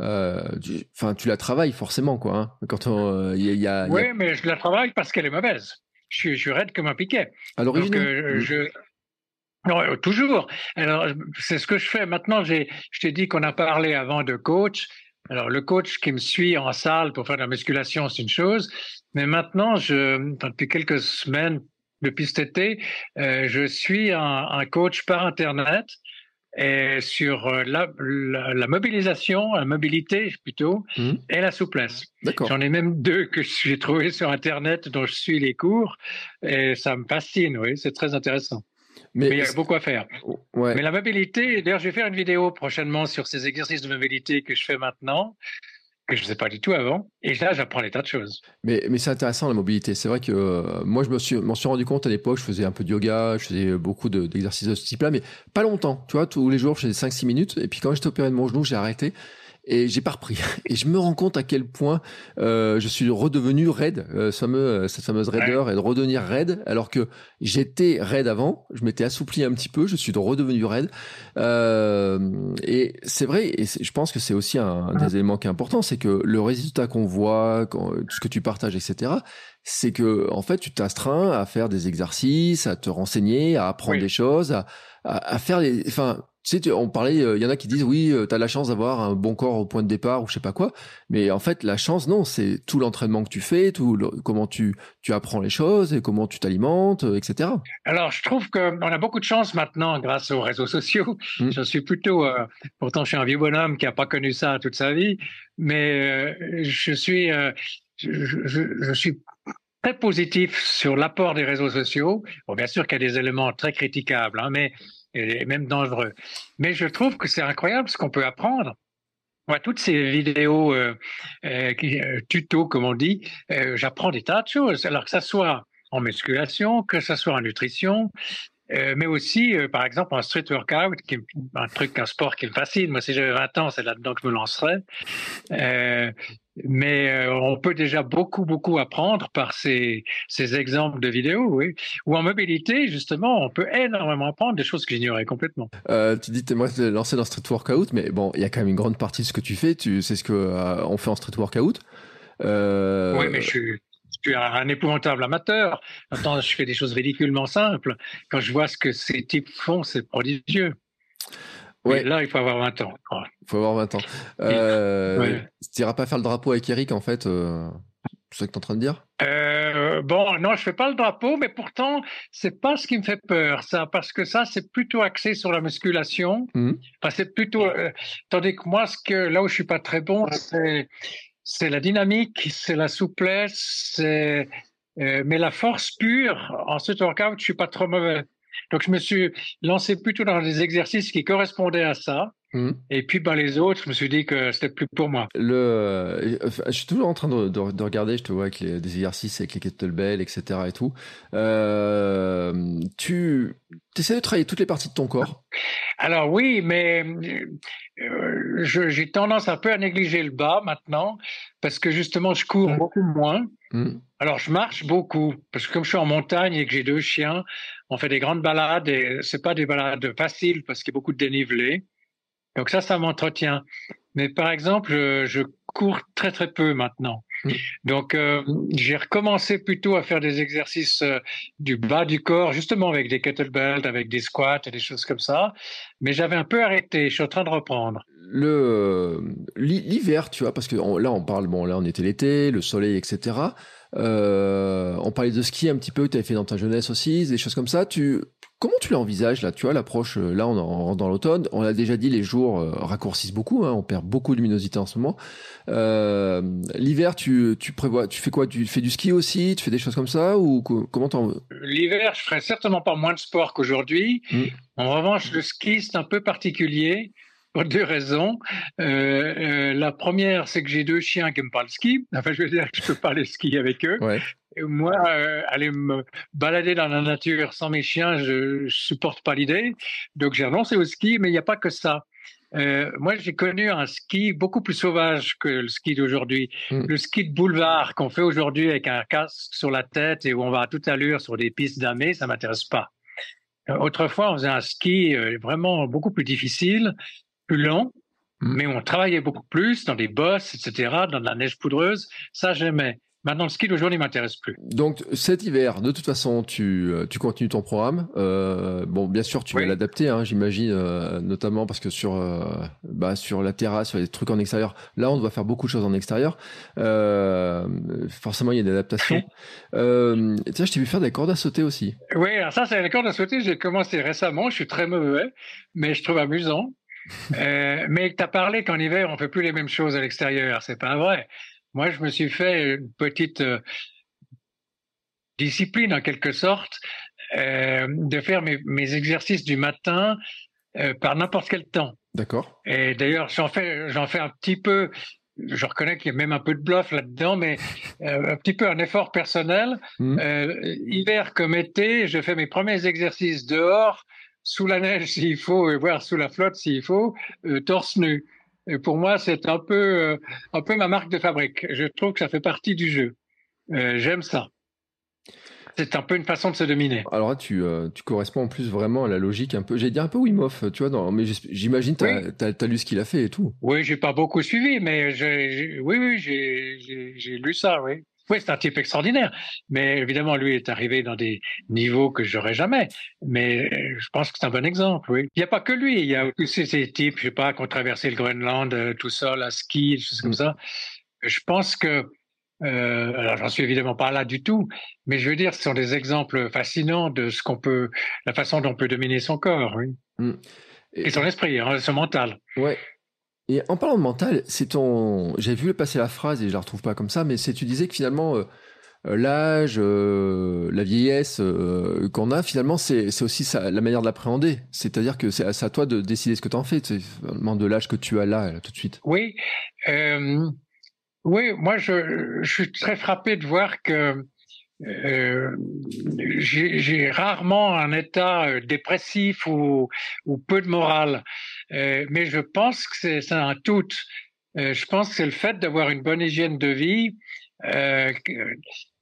enfin, tu la travailles forcément, quoi. Hein, quand il y, y, a. Oui, y a... mais je la travaille parce qu'elle est mauvaise. Je suis, je suis raide comme un piquet. À l'origine. Euh, je... Non, toujours. Alors, c'est ce que je fais. Maintenant, j'ai, je t'ai dit qu'on a parlé avant de coach. Alors, le coach qui me suit en salle pour faire de la musculation, c'est une chose. Mais maintenant, je, depuis quelques semaines, depuis cet été, euh, je suis un, un, coach par Internet et sur la, la, la, mobilisation, la mobilité plutôt, mmh. et la souplesse. J'en ai même deux que j'ai trouvé sur Internet dont je suis les cours et ça me fascine, oui, c'est très intéressant. Mais, Mais il y a beaucoup à faire. Ouais. Mais la mobilité, d'ailleurs, je vais faire une vidéo prochainement sur ces exercices de mobilité que je fais maintenant que je ne sais pas du tout avant. Et là, j'apprends des tas de choses. Mais, mais c'est intéressant la mobilité. C'est vrai que euh, moi, je me suis, m'en suis rendu compte à l'époque. Je faisais un peu de yoga, je faisais beaucoup de, d'exercices de ce type-là, mais pas longtemps. Tu vois, tous les jours, je faisais 5-6 minutes. Et puis quand j'étais opéré de mon genou, j'ai arrêté et j'ai pas repris. Et je me rends compte à quel point euh, je suis redevenu raide, euh, fameux, euh, cette fameuse raideur et de redevenir raide, alors que j'étais raide avant, je m'étais assoupli un petit peu, je suis redevenu raide. Euh, et c'est vrai, et je pense que c'est aussi un, des éléments qui est important, c'est que le résultat qu'on voit, quand, ce que tu partages, etc., c'est que en fait, tu t'astreins à faire des exercices, à te renseigner, à apprendre oui. des choses, à, à, à faire des, enfin, tu on parlait, il euh, y en a qui disent oui, euh, tu as la chance d'avoir un bon corps au point de départ ou je sais pas quoi, mais en fait la chance non, c'est tout l'entraînement que tu fais, tout le, comment tu tu apprends les choses et comment tu t'alimentes, euh, etc. Alors je trouve qu'on a beaucoup de chance maintenant grâce aux réseaux sociaux. Mmh. Je suis plutôt, euh, pourtant je suis un vieux bonhomme qui a pas connu ça toute sa vie, mais je suis, je, je, je suis très positif sur l'apport des réseaux sociaux. Bon, bien sûr qu'il y a des éléments très critiquables, hein, mais et même dangereux. Mais je trouve que c'est incroyable ce qu'on peut apprendre. Moi, toutes ces vidéos euh, euh, tutos, comme on dit, euh, j'apprends des tas de choses. Alors que ça soit en musculation, que ça soit en nutrition, euh, mais aussi, euh, par exemple, en street workout, qui est un truc, un sport qui me fascine. Moi, si j'avais 20 ans, c'est là-dedans que je me lancerais. Euh, mais on peut déjà beaucoup, beaucoup apprendre par ces, ces exemples de vidéos, oui. Ou en mobilité, justement, on peut énormément apprendre des choses que j'ignorais complètement. Tu dis aimerais te lancer dans street workout, mais bon, il y a quand même une grande partie de ce que tu fais. Tu sais ce que on fait en street workout. Oui, mais je suis, suis un épouvantable amateur. Attends, je fais des choses ridiculement simples. Quand je vois ce que ces types font, c'est prodigieux. Ouais. là, il faut avoir 20 ans. Il faut avoir 20 ans. Euh, ouais. Tu n'iras pas faire le drapeau avec Eric, en fait euh, C'est ce que tu es en train de dire? Euh, Bon, non, je fais pas le drapeau, mais pourtant, c'est pas ce qui me fait peur, ça, parce que ça, c'est plutôt axé sur la musculation. Mmh. Enfin, c'est plutôt. Euh, tandis que moi, ce que, là où je suis pas très bon, c'est c'est la dynamique, c'est la souplesse, euh, mais la force pure. En street workout, je suis pas trop mauvais. Donc, je me suis lancé plutôt dans des exercices qui correspondaient à ça. Mmh. Et puis, ben, les autres, je me suis dit que c'était plus pour moi. Le, je suis toujours en train de, de, de regarder, je te vois avec les, des exercices avec les kettlebells, etc. et tout. Euh, tu essaies de travailler toutes les parties de ton corps? Alors oui, mais euh, j'ai tendance un peu à négliger le bas maintenant parce que justement, je cours mmh. beaucoup moins. Mmh. Alors, je marche beaucoup parce que comme je suis en montagne et que j'ai deux chiens, on fait des grandes balades et c'est pas des balades faciles parce qu'il y a beaucoup de dénivelé. Donc ça, ça m'entretient. Mais par exemple, je, je, cours très très peu maintenant. Mmh. Donc euh, j'ai recommencé plutôt à faire des exercices euh, du bas du corps, justement avec des kettlebells, avec des squats et des choses comme ça. Mais j'avais un peu arrêté. Je suis en train de reprendre. Le l'hiver, tu vois, parce que on, là on parle, bon là on était l'été, le soleil, etc. Euh, on parlait de ski un petit peu, tu avais fait dans ta jeunesse aussi, des choses comme ça. Tu Comment tu l'envisages là Tu vois l'approche là on rentre dans l'automne. On l'a déjà dit, les jours euh, raccourcissent beaucoup. Hein, on perd beaucoup de luminosité en ce moment. Euh, L'hiver, tu, tu prévois, tu fais quoi? Tu fais du ski aussi? Tu fais des choses comme ça? Ou comment t'en L'hiver, je ferai certainement pas moins de sport qu'aujourd'hui. Mmh. En revanche, le ski c'est un peu particulier pour deux raisons. Euh, euh, la première, c'est que j'ai deux chiens qui me parlent ski. Enfin, je veux dire, je peux parler ski avec eux. Ouais. Et moi, euh, aller me balader dans la nature sans mes chiens, je, je supporte pas l'idée. Donc, j'ai renoncé au ski, mais il n'y a pas que ça. Euh, moi, j'ai connu un ski beaucoup plus sauvage que le ski d'aujourd'hui. Mm. Le ski de boulevard qu'on fait aujourd'hui avec un casque sur la tête et où on va à toute allure sur des pistes damées, ça m'intéresse pas. Euh, autrefois, on faisait un ski euh, vraiment beaucoup plus difficile, plus long, mmh. mais on travaillait beaucoup plus dans des bosses, etc., dans de la neige poudreuse. Ça, j'aimais. Maintenant, le ski d'aujourd'hui ne m'intéresse plus. Donc, cet hiver, de toute façon, tu, tu continues ton programme. Euh, bon, bien sûr, tu oui. vas l'adapter, hein, j'imagine, euh, notamment parce que sur, euh, bah, sur la terrasse, sur les trucs en extérieur, là, on doit faire beaucoup de choses en extérieur. Euh, forcément, il y a une adaptation. euh, tiens, je t'ai vu faire des cordes à sauter aussi. Oui, alors ça, c'est les cordes à sauter. J'ai commencé récemment. Je suis très mauvais, mais je trouve amusant. Euh, mais tu as parlé qu'en hiver, on fait plus les mêmes choses à l'extérieur. C'est pas vrai. Moi, je me suis fait une petite euh, discipline, en quelque sorte, euh, de faire mes, mes, exercices du matin par n'importe quel temps. D'accord. Et d'ailleurs, j'en fais, j'en fais un petit peu. Je reconnais qu'il y a même un peu de bluff là-dedans, mais un petit peu un effort personnel. Mmh. hiver comme été, je fais mes premiers exercices dehors, sous la neige s'il faut, voire sous la flotte s'il faut, torse nu. Et pour moi, c'est un peu, euh, un peu ma marque de fabrique. Je trouve que ça fait partie du jeu. Euh, J'aime ça. C'est un peu une façon de se dominer. Alors là, tu, euh, tu corresponds en plus vraiment à la logique un peu. J'ai dit un peu Wim Hof, tu vois, non, mais j'imagine tu as, oui. as, lu ce qu'il a fait et tout. Oui, j'ai pas beaucoup suivi, mais j'ai, oui, oui, j'ai lu ça, oui. Oui, c'est un type extraordinaire. Mais évidemment, lui est arrivé dans des niveaux que j'aurais jamais. Mais je pense que c'est un bon exemple, oui. Il n'y a pas que lui. Il y a aussi ces types, je sais pas, qui ont traversé le Groenland euh, tout seul à ski, des choses comme ça. Je pense que, euh, alors j'en suis évidemment pas là du tout, mais je veux dire, ce sont des exemples fascinants de ce qu'on peut, la façon dont on peut dominer son corps, oui. Mm. Et, et, son esprit, hein, son mental. Ouais. Et en parlant de mental, c'est ton. J'ai vu passer la phrase et je la retrouve pas comme ça, mais c'est tu disais que finalement euh, l'âge, euh, la vieillesse euh, qu'on a, finalement, c'est aussi la manière de l'appréhender. C'est-à-dire que c'est à, toi de décider ce que tu en fais, vraiment de l'âge que tu as là, tout de suite. Oui, oui, moi je, suis très frappé de voir que euh, j'ai rarement un état euh, dépressif ou peu de morale, euh, mais je pense que c'est un tout. Euh, je pense que c'est le fait d'avoir une bonne hygiène de vie euh,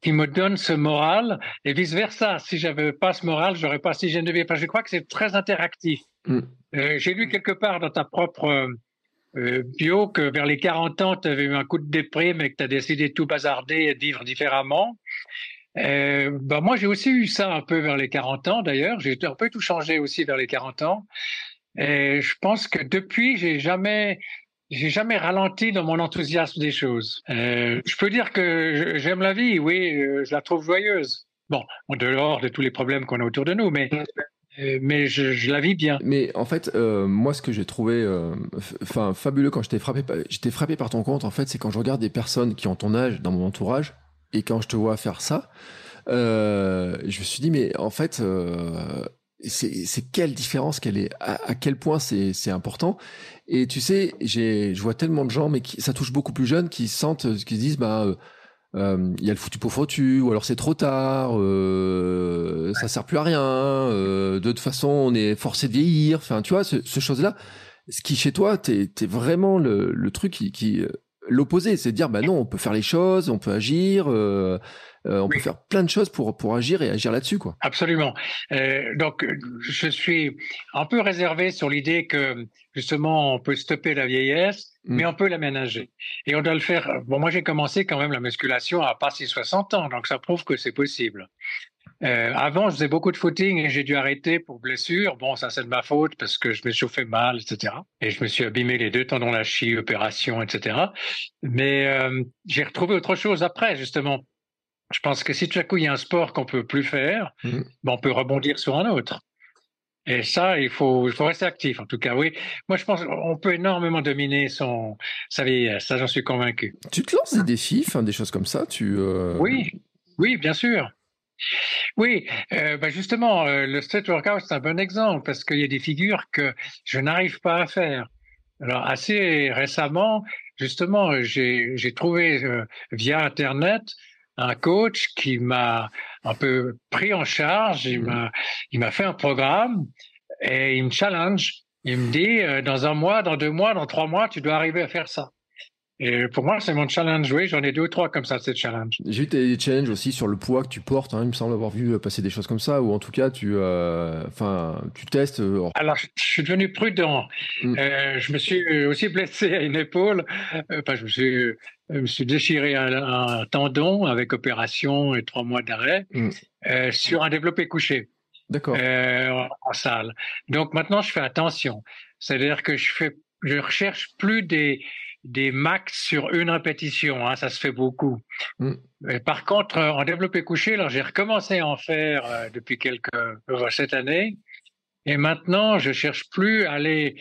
qui me donne ce moral et vice versa. Si j'avais pas ce moral, j'aurais pas cette hygiène de vie. Parce que je crois que c'est très interactif. Mm. J'ai lu quelque part dans ta propre bio que vers les 40 ans, tu avais eu un coup de déprime et que tu as décidé de tout bazarder et de vivre différemment. Euh, bah moi, j'ai aussi eu ça un peu vers les 40 ans, d'ailleurs. J'ai un peu tout changé aussi vers les 40 ans. Et je pense que depuis, j'ai jamais, j'ai jamais ralenti dans mon enthousiasme des choses. Euh, je peux dire que j'aime la vie, oui, euh, je la trouve joyeuse. Bon, en dehors de tous les problèmes qu'on a autour de nous, mais euh, mais je, je, la vis bien. Mais en fait, euh, moi, ce que j'ai trouvé, euh, enfin, fabuleux quand j'étais frappé, j'étais frappé par ton compte. En fait, c'est quand je regarde des personnes qui ont ton âge dans mon entourage et quand je te vois faire ça, euh, je me suis dit, mais en fait, c'est quelle différence, quelle est, à, quel point c'est important. Et tu sais, j'ai, je vois tellement de gens, mais qui, ça touche beaucoup plus jeunes, qui sentent, qui se disent, bah euh, il y a le foutu pour foutu, ou alors c'est trop tard, euh, ça sert plus à rien. Euh, de toute façon, on est forcé de vieillir. Enfin, tu vois, ce, ce chose-là, ce qui chez toi, t'es es vraiment le, le truc qui, qui euh, l'opposé, c'est de dire bah non, on peut faire les choses, on peut agir, euh, euh, on peut faire plein de choses pour pour agir et agir là-dessus quoi. Absolument. Euh, donc je suis un peu réservé sur l'idée que justement on peut stopper la vieillesse, mm. mais on peut l'aménager. Et on doit le faire. Bon, moi j'ai commencé quand même la musculation à passer 60 ans, donc ça prouve que c'est possible. Euh, avant, je faisais beaucoup de footing et j'ai dû arrêter pour blessure. Bon, ça c'est de ma faute parce que je me chauffais mal, etc. Et je me suis abîmé les deux tendons lâchés, opération, etc. Mais euh, j'ai retrouvé autre chose après, justement. Je pense que si tout à coup il y a un sport qu'on peut plus faire, mmh. ben, on peut rebondir sur un autre. Et ça, il faut, il faut rester actif. En tout cas, oui. Moi, je pense qu'on peut énormément dominer son sa vieillesse. Ça, j'en suis convaincu. Tu te lances des défis, des choses comme ça. Tu euh... oui, oui, bien sûr. Oui, euh, bah justement, euh, le street workout, c'est un bon exemple parce qu'il y a des figures que je n'arrive pas à faire. Alors, assez récemment, justement, j'ai trouvé euh, via Internet un coach qui m'a un peu pris en charge, il mmh. m'a m'a fait un programme et il me challenge. Il me dit, euh, dans un mois, dans deux mois, dans trois mois, tu dois arriver à faire ça. Et pour moi, c'est mon challenge. Oui, j'en ai deux ou trois comme ça, ces challenges. J'ai eu des challenges aussi sur le poids que tu portes. Hein. Il me semble avoir vu passer des choses comme ça, ou en tout cas, tu, euh, enfin, tu testes. Euh, Alors, je, suis devenu prudent. Mm. Euh, je me suis aussi blessé à une épaule. Enfin, je me suis, je me suis déchiré un, tendon avec opération et trois mois d'arrêt mm. sur un développé couché. D'accord. en salle. Donc maintenant, je fais attention. C'est-à-dire que je fais, je recherche plus des des max sur une répétition, hein, ça se fait beaucoup. Mm. par contre, euh, en développé couché, alors j'ai recommencé à en faire euh, depuis quelques euh, cette année, et maintenant je cherche plus à aller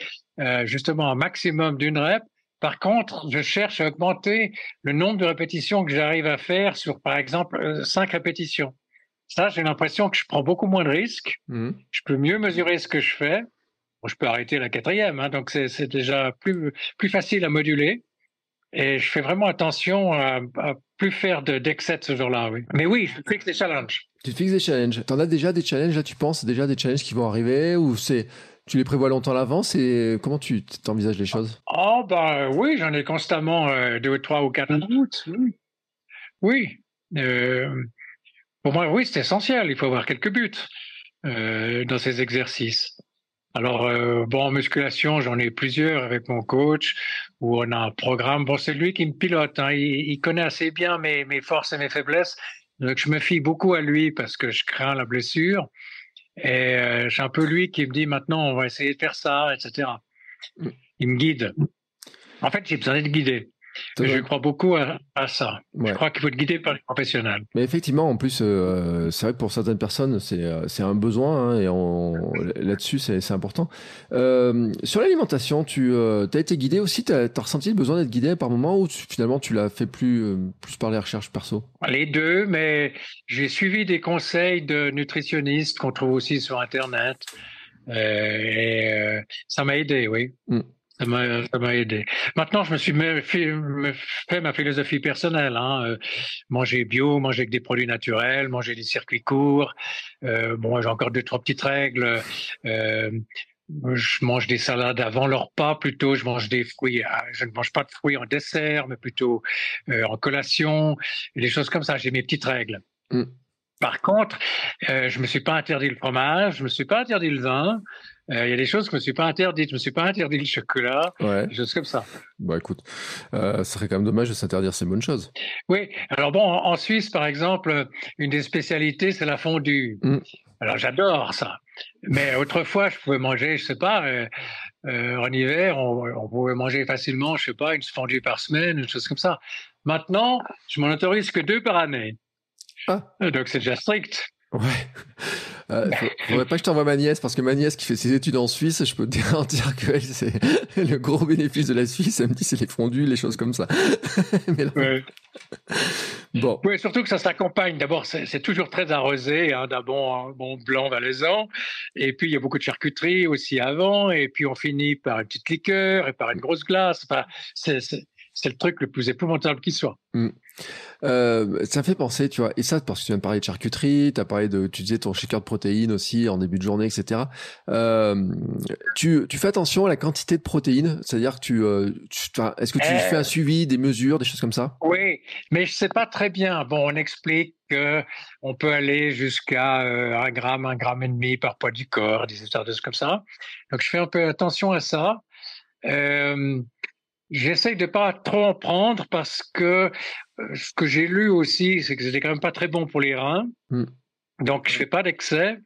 justement un maximum d'une rep. Par contre, je cherche à augmenter le nombre de répétitions que j'arrive à faire sur, par exemple, cinq répétitions. Ça, j'ai l'impression que je prends beaucoup moins de risques. Mm. Je peux mieux mesurer ce que je fais je peux arrêter la quatrième, hein, donc c'est déjà plus, plus facile à moduler. Et je fais vraiment attention à, à plus faire d'excès de, ce jour-là, oui. Mais oui, je fixe des challenges. Tu fixes des challenges. T'en as déjà des challenges, là, tu penses déjà des challenges qui vont arriver ou c'est, tu les prévois longtemps à l'avance et comment tu t'envisages les choses? Oh, bah, oui, j'en ai constamment euh, deux, trois ou quatre. Oui. Euh, pour moi, oui, c'est essentiel. Il faut avoir quelques buts euh, dans ces exercices. Alors, euh, bon, en musculation, j'en ai plusieurs avec mon coach, où on a un programme. Bon, c'est lui qui me pilote. Hein. Il, connaît assez bien mes, forces et mes faiblesses. Donc, je me fie beaucoup à lui parce que je crains la blessure. Et euh, c'est un peu lui qui me dit maintenant, on va essayer de faire ça, etc. Il me guide. En fait, j'ai besoin d'être guidé. Je crois beaucoup à, ça. Je crois qu'il faut être guidé par les professionnels. Mais effectivement, en plus, euh, c'est vrai que pour certaines personnes, c'est euh, un besoin hein, et là-dessus, c'est important. Euh, sur l'alimentation, tu as été guidé aussi Tu as, ressenti le besoin d'être guidé par moment ou finalement tu l'as fait plus, plus par les recherches perso? Les deux, mais j'ai suivi des conseils de nutritionnistes qu'on trouve aussi sur Internet. et ça m'a aidé, oui. Hmm. Ça m'a aidé. Maintenant, je me suis fait, ma philosophie personnelle. Hein. Euh, manger bio, manger avec des produits naturels, manger des circuits courts. Euh, bon, j'ai encore deux trois petites règles. Euh, je mange des salades avant leur repas plutôt. Je mange des fruits. Ah, je ne mange pas de fruits en dessert, mais plutôt en collation. Et des choses comme ça. J'ai mes petites règles. Mm. Par contre, je me suis pas interdit le fromage, je me suis pas interdit le vin. Euh, il y a des choses que je me suis pas interdites. Je me suis pas interdit le chocolat, des choses comme ça. Bah écoute, euh, ce serait quand même dommage de s'interdire ces bonnes choses. Oui. Alors bon, en, Suisse, par exemple, une des spécialités, c'est la fondue. Mm. Alors j'adore ça. Mais autrefois, je pouvais manger, je sais pas, euh, euh en hiver, on, on, pouvait manger facilement, je sais pas, une fondue par semaine, une chose comme ça. Maintenant, je m'en autorise que deux par année. Ah. Donc c'est déjà strict. Ouais. Euh, faudrait pas que je t'envoie ma nièce parce que ma nièce qui fait ses études en Suisse, je peux te garantir que c'est le gros bénéfice de la Suisse. Elle me dit c'est les fondus, les choses comme ça. Mais Bon. Oui, surtout que ça s'accompagne. D'abord, c'est toujours très arrosé hein, d'un bon, bon blanc valaisan. Et puis, il y a beaucoup de charcuterie aussi avant. Et puis, on finit par une petite liqueur et par une grosse glace. Enfin, c'est le truc le plus épouvantable qui soit. Mm. Euh, ça fait penser, tu vois, et ça parce que tu viens de parler de charcuterie, tu as parlé de, tu disais ton shaker de protéines aussi en début de journée, etc. Euh, tu, tu fais attention à la quantité de protéines, c'est-à-dire que tu, euh, est-ce que tu fais un suivi, des mesures, des choses comme ça? Oui, mais je sais pas très bien. Bon, on explique que on peut aller jusqu'à un gramme, un gramme et demi par poids du corps, des histoires de comme ça. Donc je fais un peu attention à ça. Euh, J'essaye de pas trop en prendre parce que euh, ce que j'ai lu aussi, c'est que c'était quand même pas très bon pour les reins. Mm. Donc, je fais pas d'excès.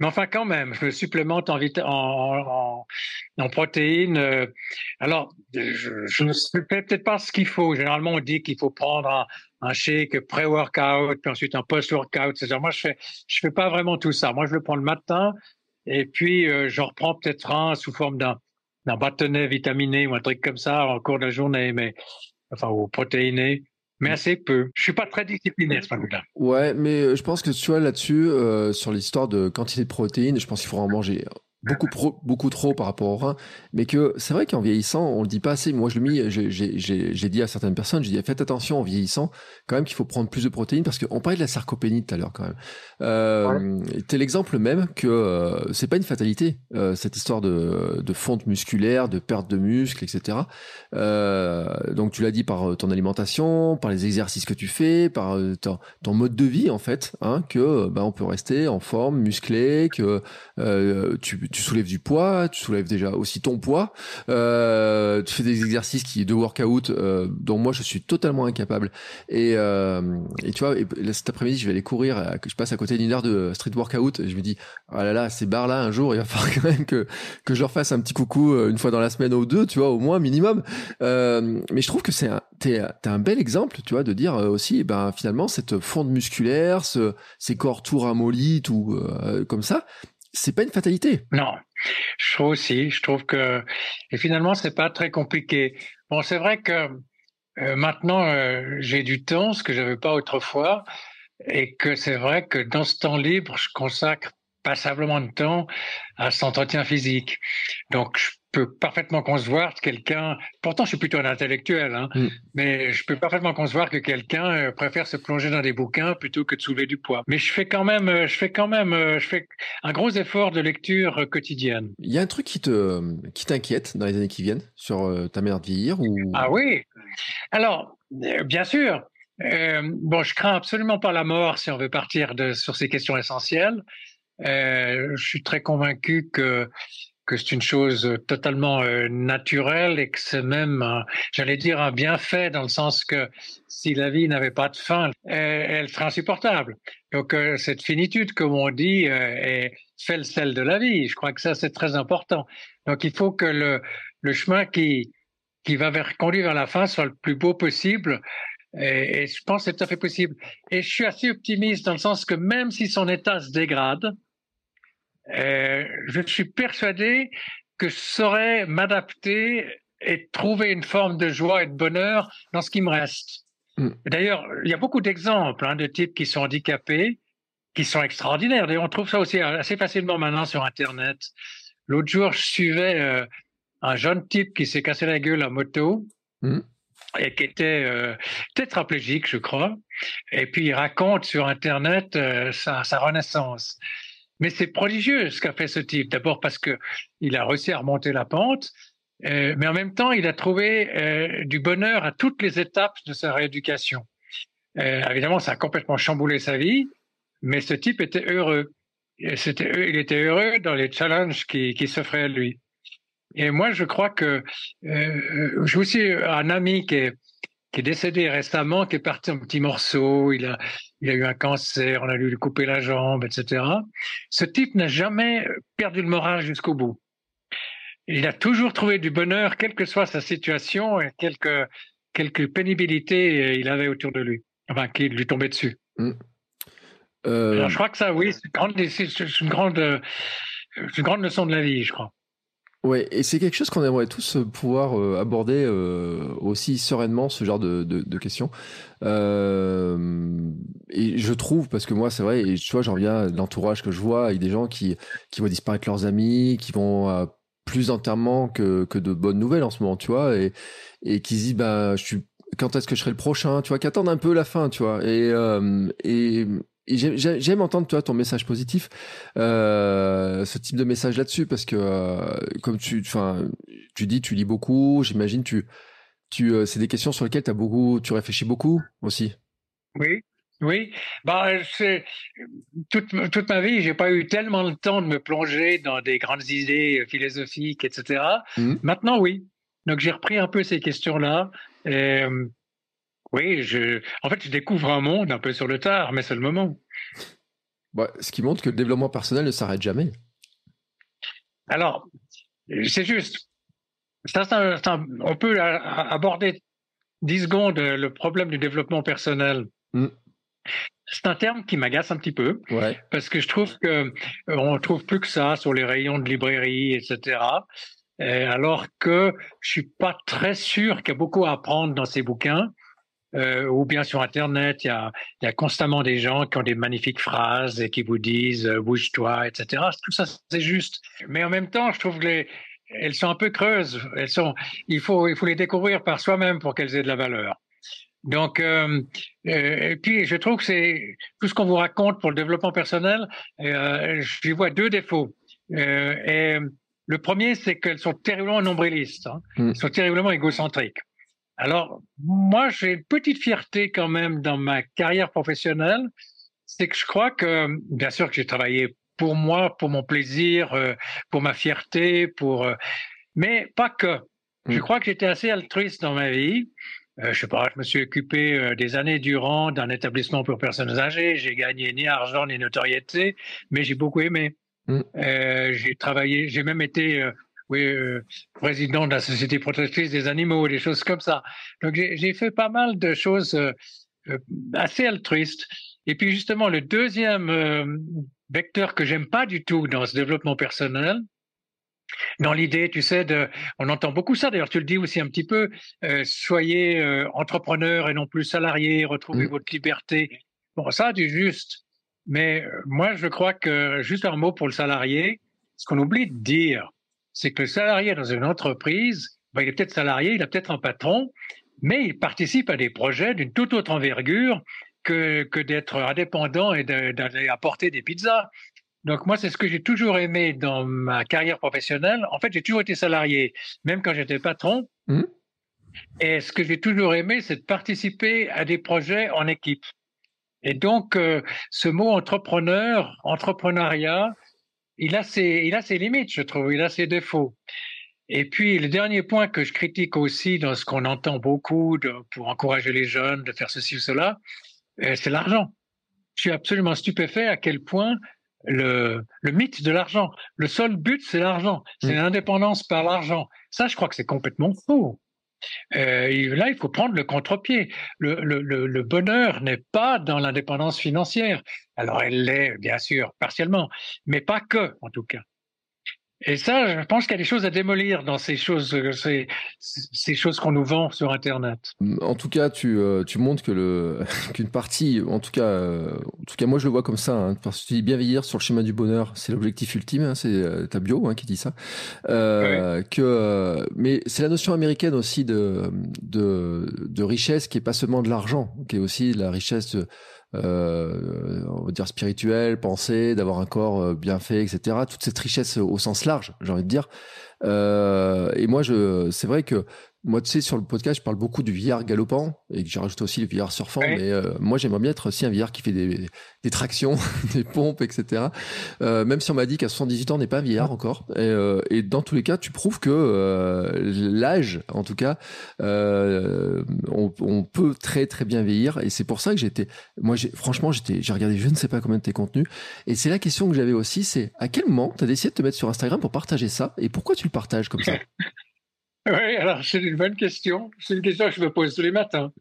Mais enfin, quand même, je me supplémente en, en, en, protéines. Euh, alors, je, ne fais peut-être pas ce qu'il faut. Généralement, on dit qu'il faut prendre un, un shake pré-workout, puis ensuite un post-workout. C'est-à-dire, moi, je fais, je fais pas vraiment tout ça. Moi, je le prends le matin, et puis euh, je reprends peut-être un sous forme d'un d'un bâtonnet vitaminé ou un truc comme ça en cours de journée, mais enfin ou protéiné. Mais assez peu. Je suis pas très discipliné à ce moment-là. Ouais, mais euh, je pense que tu vois là-dessus, euh, sur l'histoire de quantité de protéines, je pense qu'il faut en manger beaucoup beaucoup trop par rapport au rein mais que c'est vrai qu'en vieillissant on le dit pas assez. Moi je le mis j'ai dit à certaines personnes j'ai dit faites attention en vieillissant quand même qu'il faut prendre plus de protéines parce qu'on parlait de la sarcopénie tout à l'heure quand même. Euh, t'es l'exemple même que euh, c'est pas une fatalité euh, cette histoire de, de fonte musculaire de perte de muscles etc euh, donc tu l'as dit par ton alimentation par les exercices que tu fais par ton, ton mode de vie en fait hein, que bah, on peut rester en forme musclé que tu tu soulèves du poids, tu soulèves déjà aussi ton poids, euh, tu fais des exercices qui de workout euh, dont moi je suis totalement incapable. Et, euh, et tu vois, et, cet après-midi je vais aller courir, je passe à côté d'une heure de street workout, et je me dis ah là là ces barres là un jour il va falloir quand même que que je leur fasse un petit coucou euh, une fois dans la semaine ou deux, tu vois au moins minimum. Euh, mais je trouve que c'est t'es un bel exemple, tu vois, de dire euh, aussi, ben finalement cette fonte musculaire, ce, ces corps tout ramollis, tout euh, comme ça, c'est pas une fatalité. Non, je trouve aussi. Je trouve que et finalement c'est pas très compliqué. Bon, c'est vrai que euh, maintenant euh, j'ai du temps, ce que j'avais pas autrefois, et que c'est vrai que dans ce temps libre, je consacre passablement de temps à cet entretien physique. Donc, je peux parfaitement concevoir quelqu'un, pourtant je suis plutôt un intellectuel, hein, mm. mais je peux parfaitement concevoir que quelqu'un euh, préfère se plonger dans des bouquins plutôt que de soulever du poids. Mais je fais quand même, euh, je fais quand même, euh, je fais un gros effort de lecture quotidienne. Il y a un truc qui te, qui t'inquiète dans les années qui viennent sur ta manière de vieillir ou? Ah oui. Alors, bien sûr. bon, je crains absolument pas la mort si on veut partir de, sur ces questions essentielles. je suis très convaincu que que c'est une chose totalement euh, naturelle et que c'est même, j'allais dire, un bienfait dans le sens que si la vie n'avait pas de fin, elle, serait insupportable. Donc euh, cette finitude, comme on dit, euh, est, fait le sel de la vie. Je crois que ça, c'est très important. Donc il faut que le, le chemin qui, qui va vers, conduire vers la fin soit le plus beau possible. Et, et je pense que c'est tout à fait possible. Et je suis assez optimiste dans le sens que même si son état se dégrade, euh, je suis persuadé que je saurais m'adapter et trouver une forme de joie et de bonheur dans ce qui me reste. Mm. D'ailleurs, il y a beaucoup d'exemples hein, de types qui sont handicapés, qui sont extraordinaires. D'ailleurs, on trouve ça aussi assez facilement maintenant sur Internet. L'autre jour, je suivais euh, un jeune type qui s'est cassé la gueule à moto. Hmm. Et qui était euh, tétraplégique, je crois. Et puis il raconte sur Internet euh, sa, sa renaissance. Mais c'est prodigieux ce qu'a fait ce type. D'abord parce que il a réussi à remonter la pente, euh, mais en même temps, il a trouvé euh, du bonheur à toutes les étapes de sa rééducation. Euh, évidemment, ça a complètement chamboulé sa vie, mais ce type était heureux. Il était heureux dans les challenges qui, s'offraient à lui. Et moi, je crois que j'ai aussi un ami qui est, qui est décédé récemment, qui est parti en petits morceaux. Il a, il a eu un cancer, on a dû lui couper la jambe, etc. Ce type n'a jamais perdu le moral jusqu'au bout. Il a toujours trouvé du bonheur, quelle que soit sa situation et quelque, quelque pénibilité il avait autour de lui, enfin, qui lui tombait dessus. Mm. Euh... Alors, je crois que ça, oui, c'est une grande, une grande leçon de la vie, je crois. Ouais, et c'est quelque chose qu'on aimerait tous pouvoir euh, aborder euh, aussi sereinement, ce genre de, de, de questions. Euh, et je trouve, parce que moi, c'est vrai, et tu vois, j'en reviens de l'entourage que je vois avec des gens qui, qui voient disparaître leurs amis, qui vont à plus d'enterrements que, que de bonnes nouvelles en ce moment, tu vois, et, et qui se disent, bah, je suis, quand est-ce que je serai le prochain, tu vois, qui attendent un peu la fin, tu vois, et, euh, et, j'aime entendre toi ton message positif, euh, ce type de message là-dessus parce que euh, comme tu, enfin, tu dis, tu lis beaucoup, j'imagine tu, tu, euh, c'est des questions sur lesquelles as beaucoup, tu réfléchis beaucoup aussi. Oui, oui. Bah, c'est toute toute ma vie, j'ai pas eu tellement le temps de me plonger dans des grandes idées philosophiques, etc. Mmh. Maintenant, oui. Donc j'ai repris un peu ces questions-là. Et, oui, je, en fait, je découvre un monde un peu sur le tard, mais c'est le moment. Bah, ce qui montre que le développement personnel ne s'arrête jamais. Alors, c'est juste. Ça, ça, ça, on peut aborder 10 secondes le problème du développement personnel. Mm. C'est un terme qui m'agace un petit peu, ouais. parce que je trouve que on trouve plus que ça sur les rayons de librairie, etc. alors que je suis pas très sûr qu'il y a beaucoup à apprendre dans ces bouquins euh, ou bien sur Internet, il y a, il y a constamment des gens qui ont des magnifiques phrases et qui vous disent euh, bouge-toi, etc. Tout ça, c'est juste. Mais en même temps, je trouve que les, elles sont un peu creuses. Elles sont, il faut, il faut les découvrir par soi-même pour qu'elles aient de la valeur. Donc, euh, euh, et puis je trouve que c'est tout ce qu'on vous raconte pour le développement personnel. Euh, J'y vois deux défauts. Euh, et le premier, c'est qu'elles sont terriblement nombrilistes. Hein. Mm. Elles sont terriblement égocentriques. Alors, moi, j'ai une petite fierté quand même dans ma carrière professionnelle, c'est que je crois que, bien sûr que j'ai travaillé pour moi, pour mon plaisir, euh, pour ma fierté, pour, euh, mais pas que. Je mm. crois que j'étais assez altruiste dans ma vie. Euh, je sais pas, je me suis occupé des années durant d'un établissement pour personnes âgées. J'ai gagné ni argent ni notoriété, mais j'ai beaucoup aimé. Mm. J'ai travaillé, j'ai même été oui, euh, président de la Société protectrice des animaux, des choses comme ça. Donc j'ai fait pas mal de choses euh, euh, assez altruistes. Et puis justement, le deuxième euh, vecteur que j'aime pas du tout dans ce développement personnel, dans l'idée, tu sais, de, on entend beaucoup ça. D'ailleurs, tu le dis aussi un petit peu. Euh, soyez entrepreneur et non plus salarié. Retrouvez mmh. votre liberté. Bon, ça, du juste. Mais moi, je crois que juste un mot pour le salarié. Ce qu'on oublie de dire, c'est que le salarié dans une entreprise, ben, il est peut-être salarié, il a peut-être un patron, mais il participe à des projets d'une toute autre envergure que, que d'être indépendant et d'aller apporter des pizzas. Donc moi, c'est ce que j'ai toujours aimé dans ma carrière professionnelle. En fait, j'ai toujours été salarié, même quand j'étais patron. Mmh. Et ce que j'ai toujours aimé, c'est de participer à des projets en équipe. Et donc, euh, ce mot entrepreneur, entrepreneuriat, il a ses, il a ses limites, je trouve, il a ses défauts. Et puis, le dernier point que je critique aussi dans ce qu'on entend beaucoup de, pour encourager les jeunes de faire ceci ou cela, euh, c'est l'argent. Je suis absolument stupéfait à quel point le, le mythe de l'argent, le seul but, c'est l'argent, c'est mmh. l'indépendance par l'argent. Ça, je crois que c'est complètement faux. Euh, là, il faut prendre le contre-pied. Le, bonheur n'est pas dans l'indépendance financière. Alors, elle l'est, bien sûr, partiellement, mais pas que, en tout cas. Et ça, je pense qu'il y a des choses à démolir dans ces choses, euh, ces, ces choses qu'on nous vend sur Internet. En tout cas, tu, euh, tu montres que le qu'une partie, en tout cas, euh, en tout cas, moi je le vois comme ça. Hein, parce que tu dis bien vieillir sur le chemin du bonheur, c'est l'objectif ultime. Hein, c'est ta bio hein, qui dit ça. Euh, Que, mais c'est la notion américaine aussi de, de de richesse qui est pas seulement de l'argent, qui est aussi la richesse. De, euh, on va dire spirituel, penser, d'avoir un corps euh, bien fait, etc. Toute cette richesse au sens large, j'ai envie de dire. Euh, et moi, je, c'est vrai que moi, tu sais, sur le podcast, je parle beaucoup du vieillard galopant et que j'ai rajouté aussi le vieillard surfant. Mais euh, moi, j'aimerais bien être aussi un vieillard qui fait des, des tractions, des pompes, etc. Euh, même si on m'a dit qu'à 78 ans, on n'est pas un vieillard encore. Et, euh, et, dans tous les cas, tu prouves que euh, l'âge, en tout cas, euh, on, on, peut très très bien vieillir. Et c'est pour ça que j'étais, moi, franchement, j'étais, j'ai regardé je ne sais pas combien de tes contenus. Et c'est la question que j'avais aussi, c'est à quel moment tu as décidé de te mettre sur Instagram pour partager ça? Et pourquoi tu le partages comme ça? Oui, alors c'est une bonne question. C'est une question que je me pose tous les matins.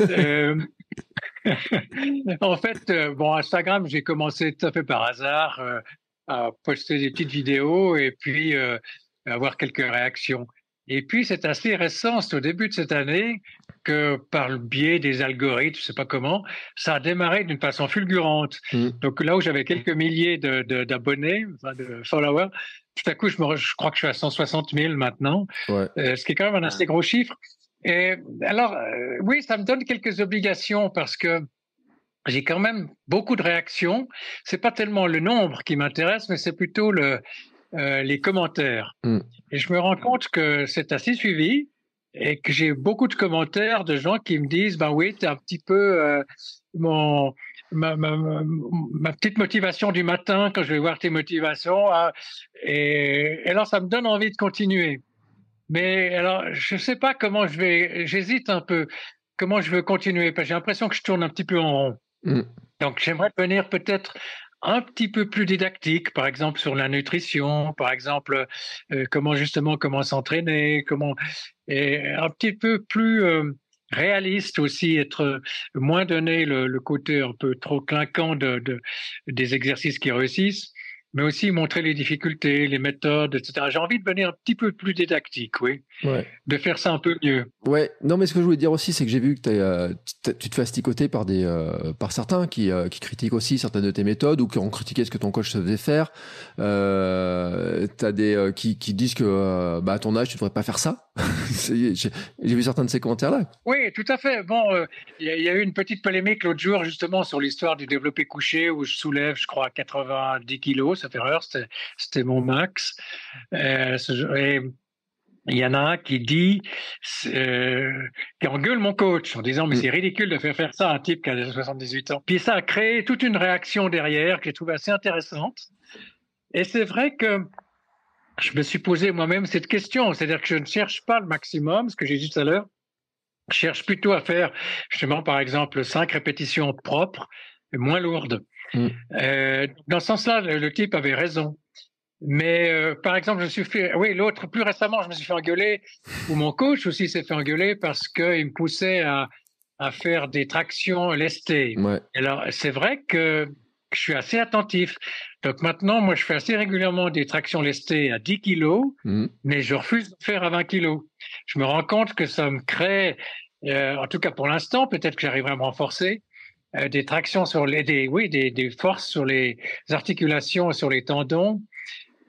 euh, en fait, euh, bon, Instagram, j'ai commencé tout à fait par hasard euh, à poster des petites vidéos et puis avoir quelques réactions. Et puis, c'est assez récent, c'est au début de cette année que par le biais des algorithmes, je sais pas comment, ça a démarré d'une façon fulgurante. Mmh. Donc là où j'avais quelques milliers d'abonnés, de followers, tout à coup, je, me, je crois que je suis à 160 000 maintenant, ouais. euh, ce qui est quand même un assez gros chiffre. Et alors, euh, oui, ça me donne quelques obligations parce que j'ai quand même beaucoup de réactions. C'est pas tellement le nombre qui m'intéresse, mais c'est plutôt le, euh, les commentaires. Mm. Et je me rends compte que c'est assez suivi et que j'ai beaucoup de commentaires de gens qui me disent, ben oui, t'es un petit peu euh, mon ma, ma, ma, petite motivation du matin quand je vais voir tes motivations. Hein, et, et, alors, ça me donne envie de continuer. Mais alors, je ne sais pas comment je vais. J'hésite un peu. Comment je veux continuer? Parce que j'ai l'impression que je tourne un petit peu en rond. Mm. Donc, j'aimerais devenir peut-être un petit peu plus didactique, par exemple sur la nutrition, par exemple euh, comment justement comment s'entraîner, comment et un petit peu plus euh, réaliste aussi, être moins donné le, le, côté un peu trop clinquant de, de, des exercices qui réussissent mais aussi montrer les difficultés, les méthodes, etc. J'ai envie de devenir un petit peu plus didactique, oui. Ouais. De faire ça un peu mieux. Ouais. Non, mais ce que je voulais dire aussi, c'est que j'ai vu que euh, tu te fais asticoter par des, euh, par certains qui, euh, qui critiquent aussi certaines de tes méthodes ou qui ont critiqué ce que ton coach se faisait faire. T'as des qui, qui disent que, bah, à ton âge, tu devrais pas faire ça. j'ai vu certains de ces commentaires-là. Oui, tout à fait. Bon, il y, y, a eu une petite polémique l'autre jour justement sur l'histoire du développé couché où je soulève, je crois, 90 kilos cette erreur, c'était mon max. Euh, et il y en a un qui dit, euh, qui engueule mon coach en disant mais mm. c'est ridicule de faire faire ça à un type qui a 78 ans. Puis ça a créé toute une réaction derrière que j'ai trouvé assez intéressante. Et c'est vrai que je me suis posé moi-même cette question, c'est-à-dire que je ne cherche pas le maximum, ce que j'ai dit tout à l'heure. Je cherche plutôt à faire justement par exemple cinq répétitions propres et moins lourdes. Mm. Euh, dans ce sens-là, le, type avait raison. Mais euh, par exemple, je me suis fait, oui, l'autre plus récemment, je me suis fait engueuler, ou mon coach aussi s'est fait engueuler parce qu'il me poussait à, à faire des tractions lestées. Ouais. Alors c'est vrai que je suis assez attentif. Donc maintenant, moi, je fais assez régulièrement des tractions lestées à 10 kilos, mm. mais je refuse de faire à 20 kilos. Je me rends compte que ça me crée, euh, en tout cas pour l'instant, peut-être que j'arriverai à me renforcer, euh, des tractions sur les, des, oui, des, des, forces sur les articulations, sur les tendons,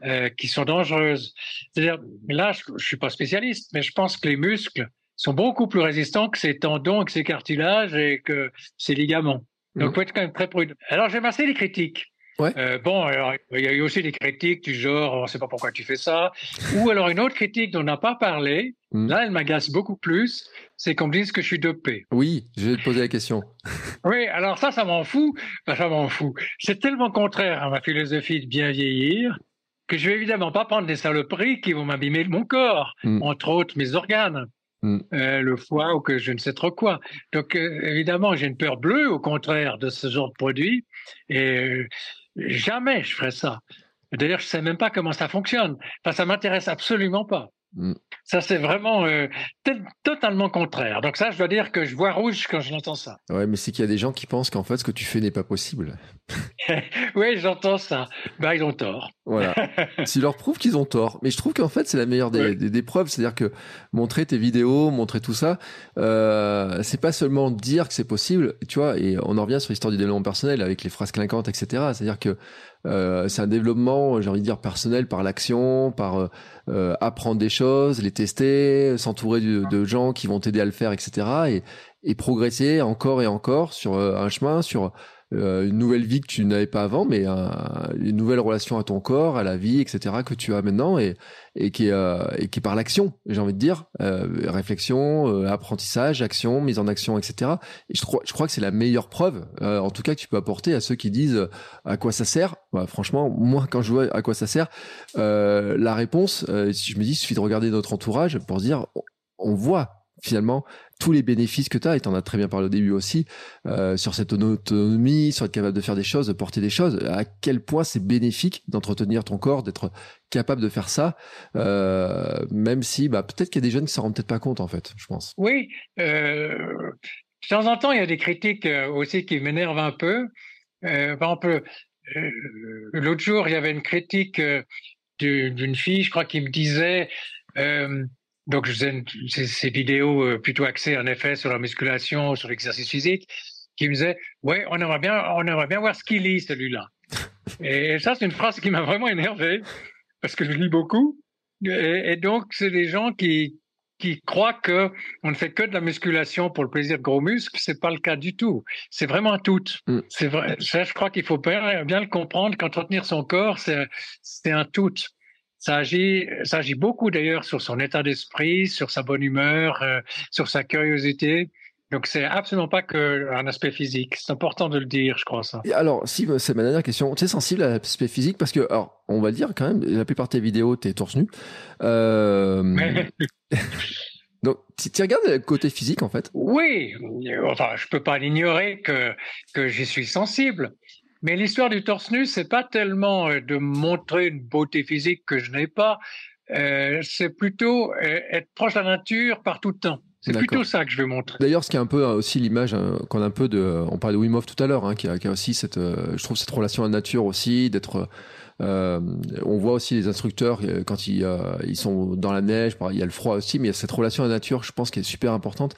euh, qui sont dangereuses. C'est-à-dire, là, je, je suis pas spécialiste, mais je pense que les muscles sont beaucoup plus résistants que ces tendons, que ces cartilages et que ces ligaments. Donc, mmh. faut être quand même très prudent. Alors, j'aime assez les critiques. Ouais. Euh, bon, alors, il y a eu aussi des critiques du genre, on ne sait pas pourquoi tu fais ça. Ou alors une autre critique dont on n'a pas parlé, mmh. là, elle m'agace beaucoup plus, c'est qu'on me dise que je suis dopé. Oui, je vais te poser la question. oui, alors ça, ça m'en fout. Enfin, ça m'en fout. C'est tellement contraire à ma philosophie de bien vieillir que je vais évidemment pas prendre des saloperies qui vont m'abîmer mon corps, mmh. entre autres mes organes. Mmh. Euh, le foie ou que je ne sais trop quoi. Donc euh, évidemment, j'ai une peur bleue au contraire de ce genre de produit et jamais je ferai ça. D'ailleurs, je sais même pas comment ça fonctionne. Enfin, ça m'intéresse absolument pas. Mm. Ça, c'est vraiment euh, totalement contraire. Donc ça, je dois dire que je vois rouge quand je l'entends ça. Ouais, mais c'est qu'il y a des gens qui pensent qu'en fait, ce que tu fais n'est pas possible. oui, j'entends ça. Bah, ils ont tort. Voilà. S'ils leur prouvent qu'ils ont tort. Mais je trouve qu'en fait, c'est la meilleure des, des, preuves. C'est-à-dire que montrer tes vidéos, montrer tout ça, euh, c'est pas seulement dire que c'est possible, tu vois, et on en revient sur l'histoire du développement personnel avec les phrases clinquantes, etc. C'est-à-dire que euh, c'est un développement, j'ai envie de dire, personnel par l'action, par euh, euh, apprendre des choses, les tester, s'entourer de, de, gens qui vont t'aider à le faire, etc. Et, et progresser encore et encore sur un chemin, sur euh, une nouvelle vie que tu n'avais pas avant, mais une nouvelle relation à ton corps, à la vie, etc. que tu as maintenant et, et qui est euh, et qui par l'action. J'ai envie de dire euh, réflexion, apprentissage, action, mise en action, etc. Et je crois je crois que c'est la meilleure preuve, en tout cas que tu peux apporter à ceux qui disent à quoi ça sert. Bah, franchement, moi quand je vois à quoi ça sert, la réponse, si je me dis, il suffit de regarder notre entourage pour se dire on voit finalement tous les bénéfices que tu as, et tu en as très bien parlé au début aussi, euh, sur cette autonomie, sur être capable de faire des choses, de porter des choses, à quel point c'est bénéfique d'entretenir ton corps, d'être capable de faire ça, euh, même si bah, peut-être qu'il y a des jeunes qui s'en rendent peut-être pas compte en fait, je pense. Oui, euh, de temps en temps, il y a des critiques aussi qui m'énervent un peu. par exemple, l'autre jour, il y avait une critique d'une fille, je crois, qui me disait... Donc, je faisais ces, vidéos euh, plutôt axées en effet sur la musculation, sur l'exercice physique, qui me disait ouais, on aimerait bien, on aimerait bien voir ce qu'il lit celui-là. et ça, c'est une phrase qui m'a vraiment énervé parce que je lis beaucoup. Et, donc, c'est des gens qui qui croient que on ne fait que de la musculation pour le plaisir de gros muscles. C'est pas le cas du tout. C'est vraiment un tout. Mm. C'est vrai. Ça, je crois qu'il faut bien, bien le comprendre qu'entretenir son corps, c'est c'est un tout. Ça agit, ça agit beaucoup d'ailleurs sur son état d'esprit, sur sa bonne humeur, euh, sur sa curiosité. Donc c'est absolument pas qu'un aspect physique. C'est important de le dire, je crois ça. Et alors, si c'est ma dernière question, tu es sensible à l'aspect physique? Parce que, alors, on va le dire quand même, la plupart de tes vidéos, t'es torse nu. Euh... Donc, tu regardes le côté physique en fait? Oui, enfin, je peux pas l'ignorer que que j'y suis sensible. Mais l'histoire du torse nu, c'est pas tellement euh, de montrer une beauté physique que je n'ai pas, euh, c'est plutôt euh, être proche de la nature par tout temps. C'est plutôt ça que je veux montrer. D'ailleurs, ce qui est un peu aussi l'image qu'on a un peu de, on parlait de Wim Hof tout à l'heure, hein, qui, a, qui, a, aussi cette, je trouve cette relation à la nature aussi, d'être euh, on voit aussi les instructeurs euh, quand ils, euh, ils sont dans la neige, il y a le froid aussi, mais il y a cette relation à la nature, je pense, qui est super importante.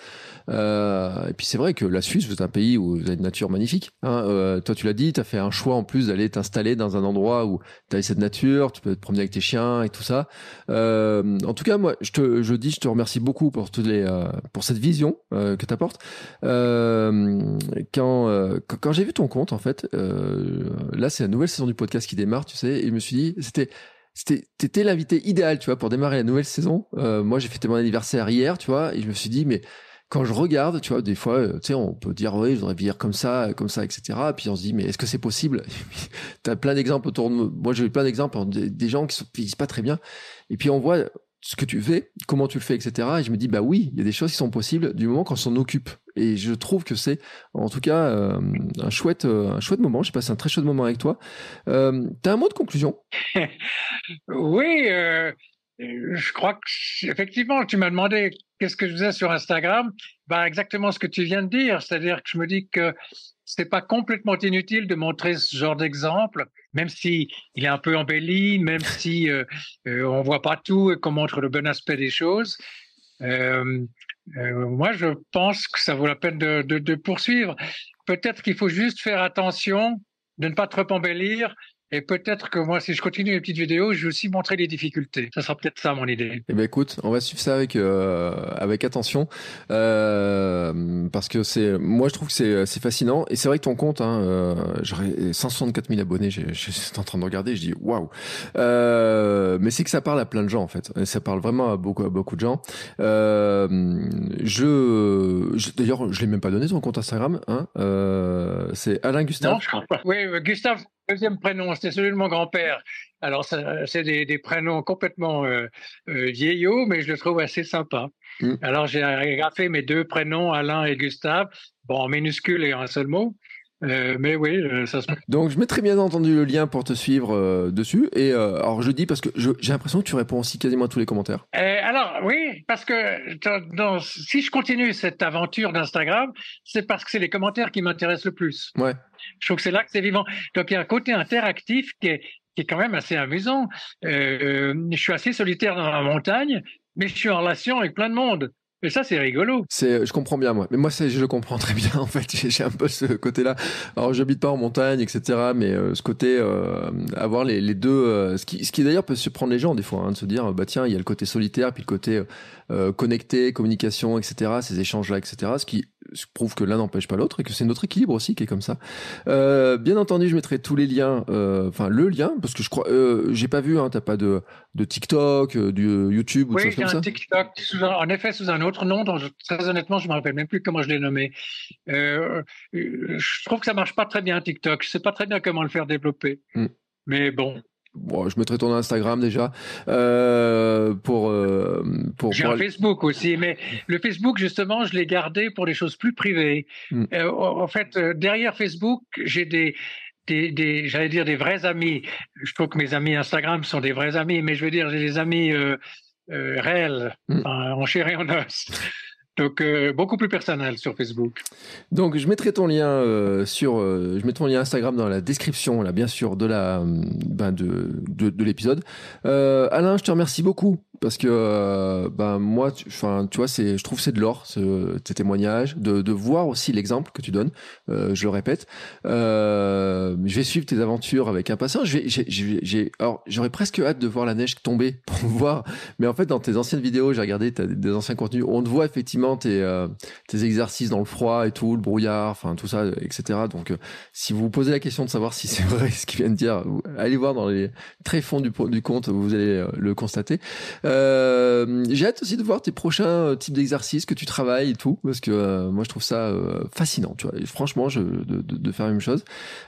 Euh, et puis c'est vrai que la Suisse, êtes un pays où vous avez une nature magnifique. Hein. Euh, toi, tu l'as dit, tu as fait un choix en plus d'aller t'installer dans un endroit où tu as cette nature, tu peux te promener avec tes chiens et tout ça. Euh, en tout cas, moi, je te je dis, je te remercie beaucoup pour toutes les pour cette vision que tu apportes. quand quand j'ai vu ton compte, en fait, là, c'est la nouvelle saison du podcast qui démarre, tu sais et je me suis dit, c'était c'était l'invité idéal, tu vois, pour démarrer la nouvelle saison. Euh, moi, j'ai fêté mon anniversaire hier, tu vois, et je me suis dit, mais quand je regarde, tu vois, des fois, euh, tu sais, on peut dire, oui, je voudrais vivre comme ça, comme ça, etc. Et puis on se dit, mais est-ce que c'est possible T'as plein d'exemples autour de moi. J'ai eu plein d'exemples des, gens qui ne vivent pas très bien. Et puis on voit ce que tu fais, comment tu le fais, etc. Et je me dis, bah oui, il y a des choses qui sont possibles du moment qu'on s'en occupe. Et je trouve que c'est, en tout cas, euh, un chouette, euh, un chouette moment. J'ai passé un très chouette moment avec toi. Euh, T'as un mot de conclusion? Oui, euh, je crois que effectivement, tu m'as demandé qu'est-ce que je faisais sur Instagram. Bah exactement ce que tu viens de dire, c'est-à-dire que je me dis que c'est pas complètement inutile de montrer ce genre d'exemple, même si il est un peu embelli, même si euh, euh, on voit pas tout et qu'on montre le bon aspect des choses. Euh, euh, moi, je pense que ça vaut la peine de, de, de poursuivre. Peut-être qu'il faut juste faire attention de ne pas trop embellir et peut-être que moi, si je continue les petites vidéos, je vais aussi montrer les difficultés. Ça sera peut-être ça mon idée. Eh ben écoute, on va suivre ça avec euh, avec attention euh, parce que c'est, moi je trouve que c'est c'est fascinant et c'est vrai que ton compte, hein, euh, j'aurais 164 000 abonnés. J'étais en train de regarder, je dis waouh. Euh, mais c'est que ça parle à plein de gens en fait. ça parle vraiment à beaucoup à beaucoup de gens. Euh, je, je d'ailleurs, je l'ai même pas donné ton compte Instagram. Hein, euh, c'est Alain Gustave. Non, je crois pas. Oui, Gustave deuxième prénom, c'était celui de mon grand-père. Alors, c'est des, des, prénoms complètement euh, euh, vieillots, mais je le trouve assez sympa. Mm. Alors, j'ai agrafé mes deux prénoms, Alain et Gustave, bon, en minuscule et en un seul mot. Euh, mais oui, euh, ça se. Donc je mettrai bien entendu le lien pour te suivre euh, dessus. Et alors je dis parce que j'ai l'impression que tu réponds aussi quasiment à tous les commentaires. Alors oui, parce que dans- si je continue cette aventure d'Instagram, c'est parce que c'est les commentaires qui m'intéressent le plus. Ouais. Je trouve que c'est là que c'est vivant. Donc il y a un côté interactif qui est, qui est quand même assez amusant. Je suis assez solitaire dans la montagne, mais je suis en relation avec plein de monde. Et ça, c'est rigolo. C'est, je comprends bien moi. Mais moi, je le comprends très bien en fait. J'ai, un peu ce côté-là. Alors, j'habite pas en montagne, etc. Mais euh, ce côté, euh, avoir les, les deux, euh, ce qui, ce qui d'ailleurs peut surprendre les gens des fois, hein, de se dire, bah tiens, il y a le côté solitaire, puis le côté euh, connecté, communication, etc. Ces échanges-là, etc. Ce qui prouve que l'un n'empêche pas l'autre et que c'est notre équilibre aussi qui est comme ça. Euh, bien entendu, je mettrai tous les liens, euh, enfin le lien, parce que je crois, euh, j'ai pas vu, hein, t'as pas de, de TikTok, euh, du YouTube ou de Oui, choses un ça. TikTok, sous un- en effet sous un autre nom, dont je- très honnêtement, je me rappelle même plus comment je l'ai nommé. Je trouve que ça marche pas très bien TikTok. Je sais pas très bien comment le faire développer. Hmm. Mais bon, Bon, je mettrai ton Instagram déjà euh, pour euh, pour, j'ai un Facebook aussi, mais le Facebook justement, je l'ai gardé pour des choses plus privées. Hmm. Euh, en fait, derrière Facebook, j'ai des des, des j'allais dire des vrais amis. Je trouve que mes amis Instagram sont des vrais amis, mais je veux dire j'ai des amis réels, Hmm. en chair et en os. Donc euh, beaucoup plus personnel sur Facebook. Donc je mettrai ton lien euh, sur, euh, je mettrai ton lien Instagram dans la description là, bien sûr, de la, ben, de de, de l'épisode. Alain, je te remercie beaucoup parce que ben moi, tu- tu vois, c'est, je trouve c'est de l'or ce, tes témoignages, de, voir aussi l'exemple que tu donnes. Je le répète. Je vais suivre tes aventures avec impatience. Je vais, j'ai, j'ai, j'aurais presque hâte de voir la neige tomber pour voir. Mais en fait, dans tes anciennes vidéos, j'ai regardé des, des anciens contenus, on te voit effectivement tes euh, tes exercices dans le froid et tout, le brouillard, enfin tout ça, etc. Donc, euh, si vous vous posez la question de savoir si c'est vrai ce qu'il vient de dire, allez voir dans les très fonds du, compte, vous allez euh, le constater. Euh, J'ai hâte aussi de voir tes prochains euh, types d'exercices que tu travailles et tout, parce que euh, moi je trouve ça euh, fascinant, tu vois. Franchement, de, faire la même chose.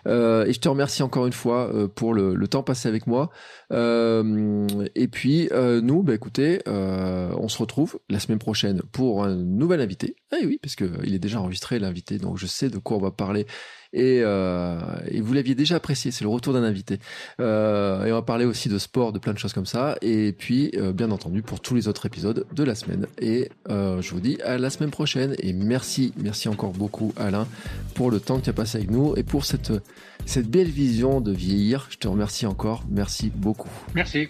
Euh, et je te remercie encore une fois euh, pour le, temps passé avec moi. Euh, et puis euh, nous, bah, écoutez, euh, on se retrouve la semaine prochaine pour un nouvel invité. Ah oui, parce que il est déjà enregistré l'invité, donc je sais de quoi on va parler. Et, euh, vous l'aviez déjà apprécié, c'est le retour d'un invité. Euh, et on va parler aussi de sport, de plein de choses comme ça. Et puis, euh, bien entendu, pour tous les autres épisodes de la semaine. Et euh, je vous dis à la semaine prochaine. Et merci, merci encore beaucoup Alain pour le temps que tu as passé avec nous et pour cette belle vision de vieillir. Je te remercie encore. Merci beaucoup. Merci.